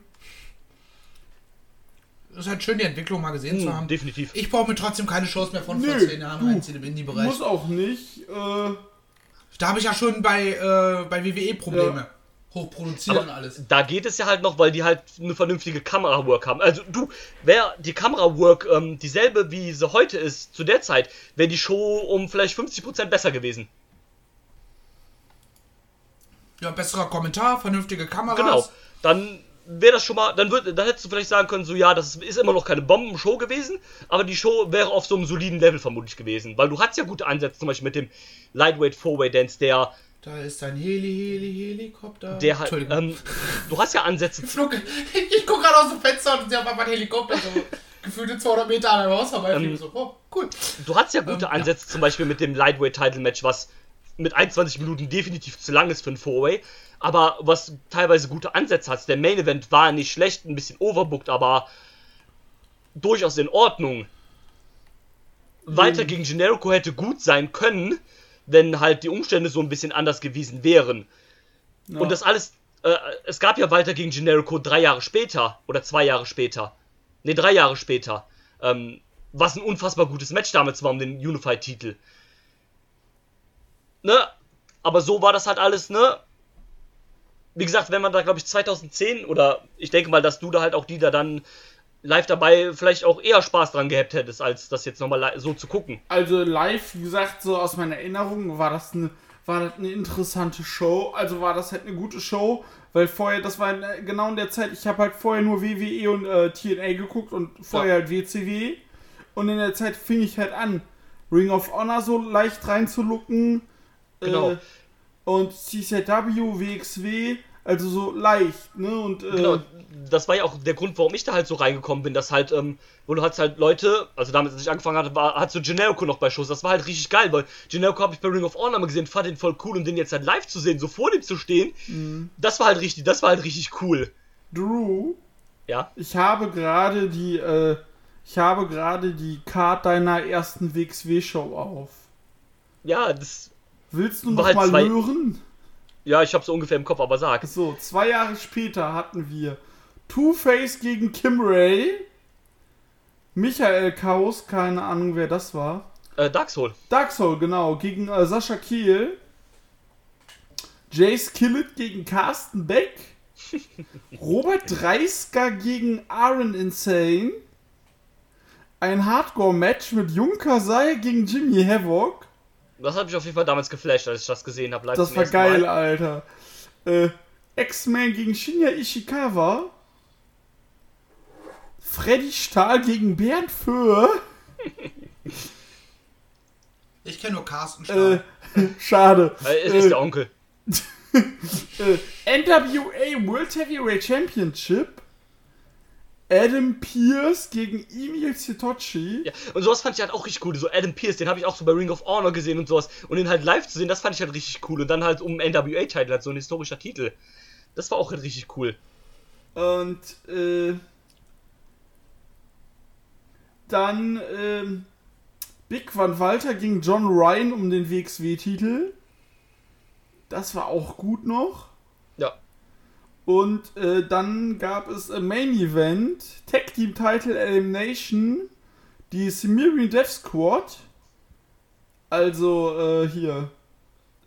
Es ist halt schön, die Entwicklung mal gesehen zu Hm, haben. definitiv. Ich brauche mir trotzdem keine Shows mehr von vor Nö, zehn Jahren du. reinziehen im Indie-Bereich. Muss auch nicht. Äh, Da habe ich ja schon bei, äh, bei WWE Probleme. Ja. Hochproduziert und alles. da geht es ja halt noch, weil die halt eine vernünftige Kamerawork haben. Also du, wäre die Kamerawork ähm, dieselbe wie sie heute ist, zu der Zeit, wäre die Show um vielleicht 50% besser gewesen. Ja, besserer Kommentar, vernünftige Kameras. Genau. Dann wäre das schon mal, dann, würd, dann hättest du vielleicht sagen können, so ja, das ist immer noch keine Bombenshow gewesen, aber die Show wäre auf so einem soliden Level vermutlich gewesen. Weil du hast ja gute Ansätze, zum Beispiel mit dem Lightweight Four-Way Dance, der, Da ist ein Heli, Heli, Helikopter. der Entschuldigung. ähm, du hast ja Ansätze, (laughs) ich gucke gerade aus dem Fenster und sehe auf einmal ein Helikopter so (laughs) gefühlte 200 Meter an einem Haus vorbeifliegen. Ähm, so, oh, cool. Du hast ja gute Ähm, Ansätze, zum Beispiel mit dem Lightweight Title Match, was mit 21 Minuten definitiv zu lang ist für ein Four-Way, aber was teilweise gute Ansätze hat. Der Main Event war nicht schlecht, ein bisschen overbooked, aber durchaus in Ordnung. Walter gegen Generico hätte gut sein können, wenn halt die Umstände so ein bisschen anders gewesen wären. ja. Und das alles, äh, es gab ja Walter gegen Generico drei Jahre später oder zwei Jahre später. Ne, drei Jahre später. Ähm, was ein unfassbar gutes Match damals war um den Unified-Titel. Ne? Aber so war das halt alles, ne? Wie gesagt, wenn man da, glaube ich, 2010 oder ich denke mal, dass du da halt auch die da dann live dabei vielleicht auch eher Spaß dran gehabt hättest, als das jetzt nochmal so zu gucken. Also live, wie gesagt, so aus meiner Erinnerung war das eine, war das eine interessante Show. Also war das halt eine gute Show, weil vorher, das war in, genau in der Zeit, ich habe halt vorher nur WWE und äh, TNA geguckt und vorher halt WCW. Und in der Zeit fing ich halt an, Ring of Honor so leicht reinzulucken. Genau. Äh, und CZW, WXW, also so leicht, ne? Und äh, Genau, das war ja auch der Grund, warum ich da halt so reingekommen bin, dass halt, ähm, wo du hast halt Leute, also damit, als ich angefangen hatte, war, hat so Generico noch bei Shows, das war halt richtig geil, weil Generico habe ich bei Ring of Honor mal gesehen, fand den voll cool und den jetzt halt live zu sehen, so vor dem zu stehen, Mhm. das war halt richtig, das war halt richtig cool. Drew, Ja, Ich habe gerade die, äh, ich habe gerade die Card deiner ersten WXW-Show auf. ja, das, Willst du noch halt mal zwei- hören? ja, ich habe so ungefähr im Kopf, aber sag. So, zwei Jahre später hatten wir Two-Face gegen Kim Ray, Michael Chaos, keine Ahnung wer das war, Äh, Dark Soul. Dark Soul, genau, gegen äh, Sascha Kiel, Jace Killett gegen Carsten Beck, (laughs) Robert Dreisker gegen Aaron Insane, ein Hardcore-Match mit Junker Sai gegen Jimmy Havoc. Das hat mich auf jeden Fall damals geflasht, als ich das gesehen habe. Das war geil, Alter. Äh, X-Men gegen Shinya Ishikawa. Freddy Stahl gegen Bernd Föhr. Ich kenne nur Carsten Stahl. Äh, (laughs) schade. Äh, ist, ist der Onkel. (laughs) Äh, NWA World Heavyweight Championship. Adam Pierce gegen Emil Sitochi. Ja, und sowas fand ich halt auch richtig cool. So Adam Pierce, den habe ich auch so bei Ring of Honor gesehen und sowas. Und den halt live zu sehen, das fand ich halt richtig cool. Und dann halt um NWA-Titel, halt so ein historischer Titel. Das war auch halt richtig cool. Und äh, dann ähm, Big Van Walter gegen John Ryan um den WXW-Titel. Das war auch gut noch. Und äh, dann gab es ein Main Event, Tag Team Title Elimination, die Sumerian Death Squad. Also äh, hier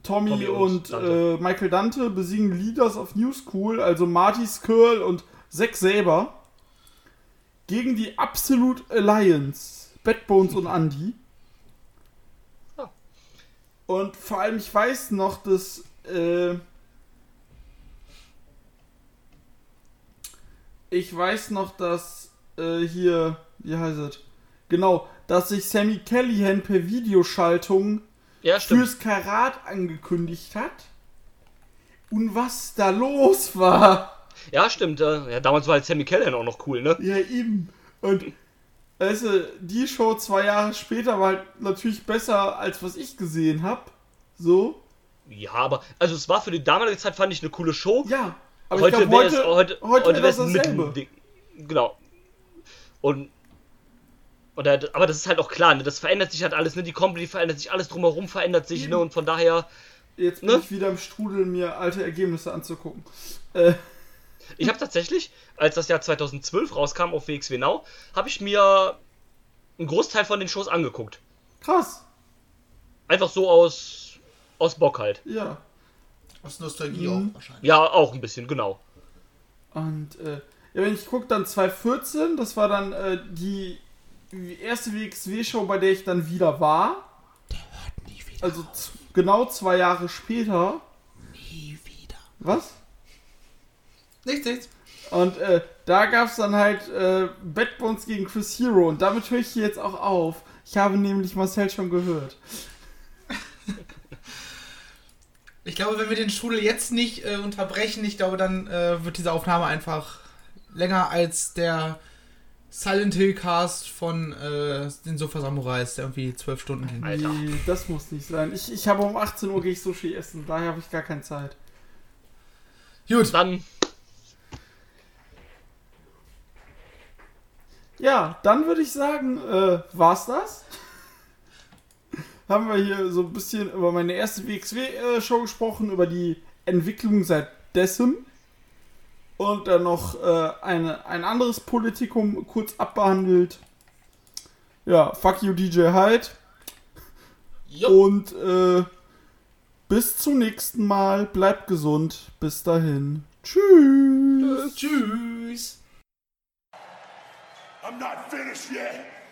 Tommy, Tommy und und, Dante. äh, Michael Dante besiegen Leaders of New School, also Marty Skirl und Zack Saber gegen die Absolute Alliance, Bad Bones und Andy. (laughs) Ah. Und vor allem, ich weiß noch, dass äh, ich weiß noch, dass äh, hier, wie heißt es? genau, dass sich Sammy Callahan per Videoschaltung Ja, fürs Karat angekündigt hat. Und was da los war. Ja, stimmt. Ja, damals war halt Sammy Callahan auch noch cool, ne? Ja, eben. Und weißt du, die Show zwei Jahre später war halt natürlich besser, als was ich gesehen habe. So. Ja, aber, also es war für die damalige Zeit, fand ich eine coole Show. Ja. Aber heute wäre es heute, heute, heute, ein dasselbe. Genau. Und oder, aber das ist halt auch klar, ne? das verändert sich halt alles, ne? die Comedy verändert sich, alles drumherum verändert sich, ne? und von daher, Jetzt bin Ne? ich wieder im Strudel, mir alte Ergebnisse anzugucken. Äh, ich habe tatsächlich, als das Jahr 2012 rauskam auf WXW Now, habe ich mir einen Großteil von den Shows angeguckt. krass. Einfach so aus, aus Bock halt. Ja. Aus Nostalgie Mhm. auch wahrscheinlich. Ja, auch ein bisschen, genau. Und äh, ja, wenn ich gucke, dann 2014, das war dann äh, die erste WXW-Show, bei der ich dann wieder war. Nie wieder. Also genau zwei Jahre später. Nie wieder. Was? Nichts, nichts. Und äh, da gab es dann halt äh, Bad Bones gegen Chris Hero. Und damit höre ich hier jetzt auch auf. Ich habe nämlich Marcel schon gehört. Ich glaube, wenn wir den Strudel jetzt nicht äh, unterbrechen, ich glaube, dann äh, wird diese Aufnahme einfach länger als der Silent Hill Cast von äh, den Sofa Samurais, der irgendwie zwölf Stunden ging. Alter. Nee, das muss nicht sein. Ich, ich habe um 18 Uhr gehe ich Sushi essen. Daher habe ich gar keine Zeit. Gut. Dann, Ja, dann würde ich sagen, äh, war's das? Haben wir hier so ein bisschen über meine erste WXW-Show gesprochen, über die Entwicklung seit dessen. Und dann noch äh, eine, ein anderes Politikum kurz abbehandelt. Ja, fuck you DJ Hyde. Jo. Und äh, bis zum nächsten Mal. Bleibt gesund. Bis dahin. Tschüss. Tschüss. I'm not finished yet.